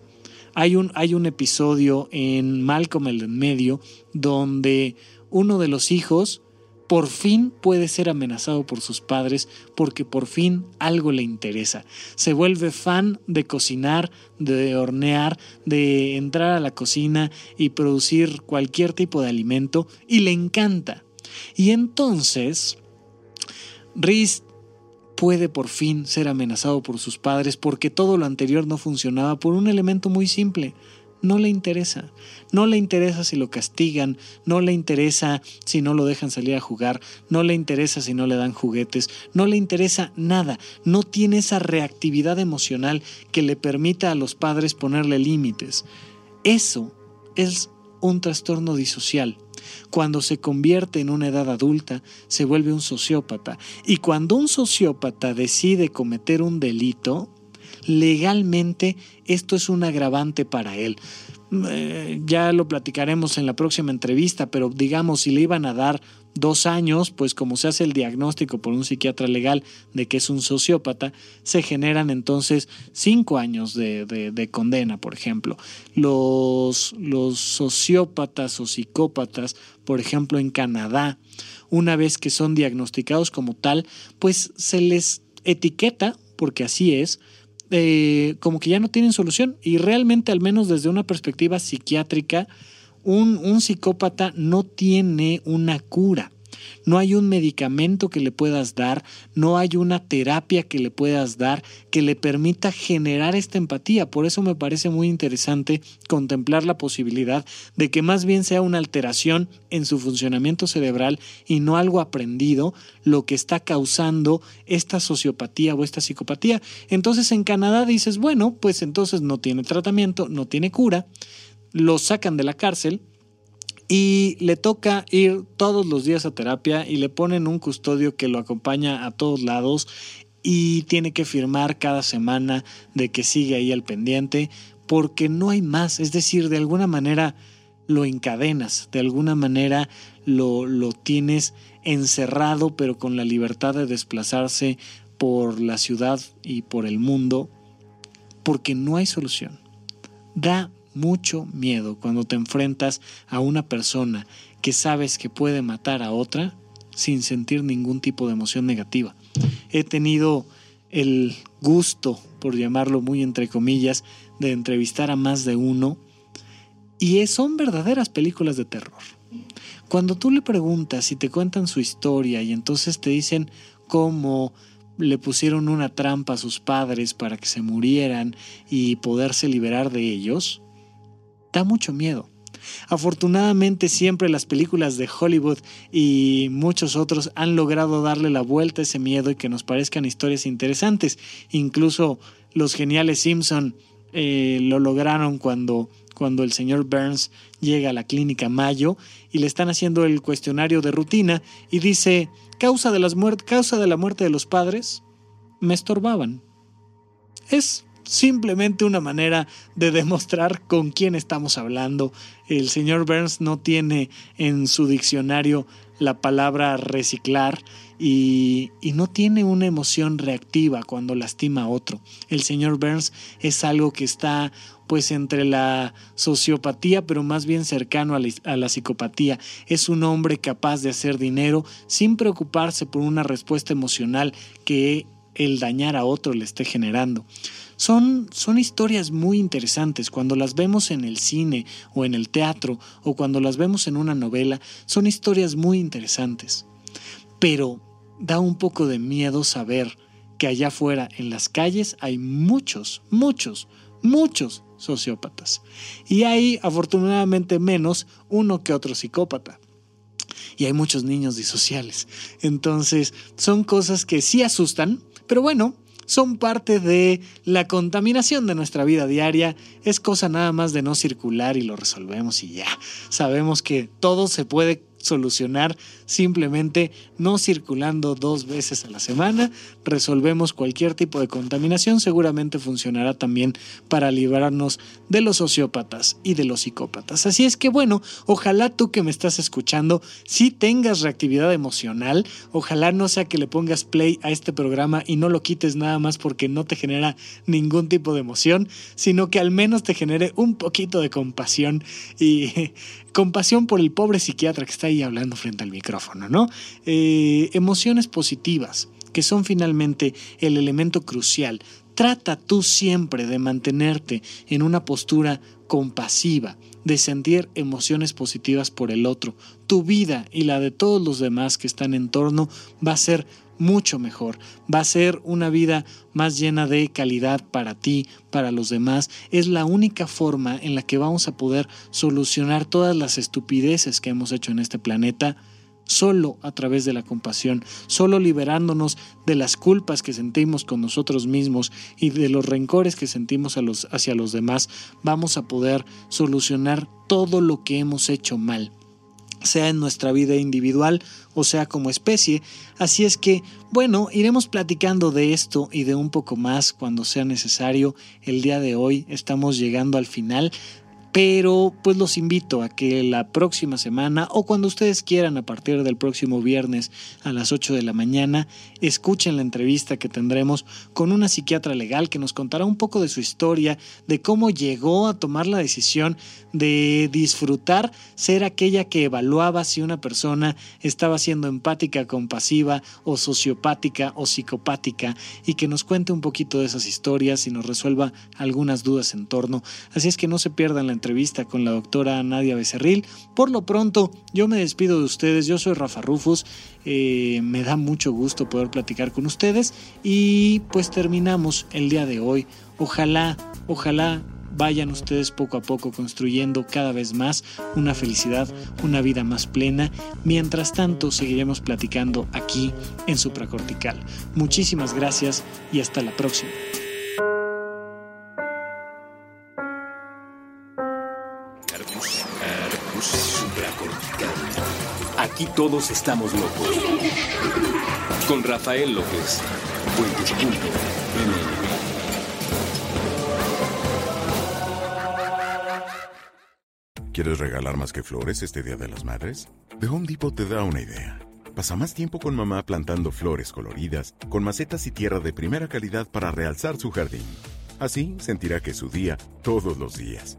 hay un, hay un episodio en Malcolm el en medio donde uno de los hijos por fin puede ser amenazado por sus padres porque por fin algo le interesa. Se vuelve fan de cocinar, de hornear, de entrar a la cocina y producir cualquier tipo de alimento y le encanta. Y entonces, Riz puede por fin ser amenazado por sus padres porque todo lo anterior no funcionaba por un elemento muy simple no le interesa. No le interesa si lo castigan, no le interesa si no lo dejan salir a jugar, no le interesa si no le dan juguetes, no le interesa nada. No tiene esa reactividad emocional que le permita a los padres ponerle límites. Eso es un trastorno disocial. Cuando se convierte en una edad adulta, se vuelve un sociópata. Y cuando un sociópata decide cometer un delito, legalmente esto es un agravante para él. Eh, ya lo platicaremos en la próxima entrevista, pero digamos, si le iban a dar dos años, pues como se hace el diagnóstico por un psiquiatra legal de que es un sociópata, se generan entonces cinco años de, condena, por ejemplo. Los sociópatas o psicópatas, por ejemplo, en Canadá, una vez que son diagnosticados como tal, pues se les etiqueta, porque así es, eh, como que ya no tienen solución y realmente al menos desde una perspectiva psiquiátrica un, un psicópata no tiene una cura. No hay un medicamento que le puedas dar, no hay una terapia que le puedas dar que le permita generar esta empatía. Por eso me parece muy interesante contemplar la posibilidad de que más bien sea una alteración en su funcionamiento cerebral y no algo aprendido lo que está causando esta sociopatía o esta psicopatía. Entonces en Canadá dices, bueno, pues entonces no tiene tratamiento, no tiene cura, lo sacan de la cárcel, y le toca ir todos los días a terapia y le ponen un custodio que lo acompaña a todos lados y tiene que firmar cada semana de que sigue ahí al pendiente porque no hay más, es decir, de alguna manera lo encadenas, de alguna manera lo, lo tienes encerrado pero con la libertad de desplazarse por la ciudad y por el mundo porque no hay solución. Da mucho miedo cuando te enfrentas a una persona que sabes que puede matar a otra sin sentir ningún tipo de emoción negativa. He tenido el gusto, por llamarlo muy entre comillas, de entrevistar a más de uno y son verdaderas películas de terror. Cuando tú le preguntas y te cuentan su historia y entonces te dicen cómo le pusieron una trampa a sus padres para que se murieran y poderse liberar de ellos, da mucho miedo. Afortunadamente siempre las películas de Hollywood y muchos otros han logrado darle la vuelta a ese miedo y que nos parezcan historias interesantes. Incluso los geniales Simpson eh, lo lograron cuando cuando el señor Burns llega a la clínica Mayo y le están haciendo el cuestionario de rutina y dice, causa de, causa de la muerte de los padres, me estorbaban. Es simplemente una manera de demostrar con quién estamos hablando. El señor Burns no tiene en su diccionario la palabra reciclar y, no tiene una emoción reactiva cuando lastima a otro. El señor Burns es algo que está pues entre la sociopatía, pero más bien cercano a la, a la, psicopatía. Es un hombre capaz de hacer dinero sin preocuparse por una respuesta emocional que el dañar a otro le esté generando. Son, son historias muy interesantes cuando las vemos en el cine o en el teatro o cuando las vemos en una novela, son historias muy interesantes. Pero da un poco de miedo saber que allá afuera en las calles hay muchos, muchos, muchos sociópatas. Y hay afortunadamente menos uno que otro psicópata. Y hay muchos niños disociales. Entonces son cosas que sí asustan, pero bueno, son parte de la contaminación de nuestra vida diaria. Es cosa nada más de no circular y lo resolvemos y ya. Sabemos que todo se puede solucionar simplemente no circulando dos veces a la semana. Resolvemos cualquier tipo de contaminación. Seguramente funcionará también para librarnos de los sociópatas y de los psicópatas. Así es que bueno, ojalá tú que me estás escuchando si tengas reactividad emocional. Ojalá no sea que le pongas play a este programa y no lo quites nada más porque no te genera ningún tipo de emoción, sino que al menos te genere un poquito de compasión y compasión por el pobre psiquiatra que está ahí hablando frente al micrófono, ¿no? Eh, emociones positivas, que son finalmente el elemento crucial. Trata tú siempre de mantenerte en una postura compasiva, de sentir emociones positivas por el otro. Tu vida y la de todos los demás que están en torno va a ser mucho mejor. Va a ser una vida más llena de calidad para ti, para los demás. Es la única forma en la que vamos a poder solucionar todas las estupideces que hemos hecho en este planeta solo a través de la compasión, solo liberándonos de las culpas que sentimos con nosotros mismos y de los rencores que sentimos hacia los demás, vamos a poder solucionar todo lo que hemos hecho mal sea en nuestra vida individual o sea como especie. Así es que, bueno, iremos platicando de esto y de un poco más cuando sea necesario. El día de hoy estamos llegando al final pero pues los invito a que la próxima semana o cuando ustedes quieran a partir del próximo viernes a las 8 de la mañana escuchen la entrevista que tendremos con una psiquiatra legal que nos contará un poco de su historia, de cómo llegó a tomar la decisión de disfrutar ser aquella que evaluaba si una persona estaba siendo empática, compasiva o sociopática o psicopática y que nos cuente un poquito de esas historias y nos resuelva algunas dudas en torno. Así es que no se pierdan la entrevista con la doctora Nadia Becerril. Por lo pronto, yo me despido de ustedes. Yo soy Rafa Rufus. Eh, me da mucho gusto poder platicar con ustedes. Y pues terminamos el día de hoy. Ojalá, ojalá vayan ustedes poco a poco construyendo cada vez más una felicidad, una vida más plena. Mientras tanto, seguiremos platicando aquí en Supracortical. Muchísimas gracias y hasta la próxima. Aquí todos estamos locos. Con Rafael López. ¿Quieres regalar más que flores este Día de las Madres? The Home Depot te da una idea. Pasa más tiempo con mamá plantando flores coloridas, con macetas y tierra de primera calidad para realzar su jardín. Así sentirá que es su día todos los días.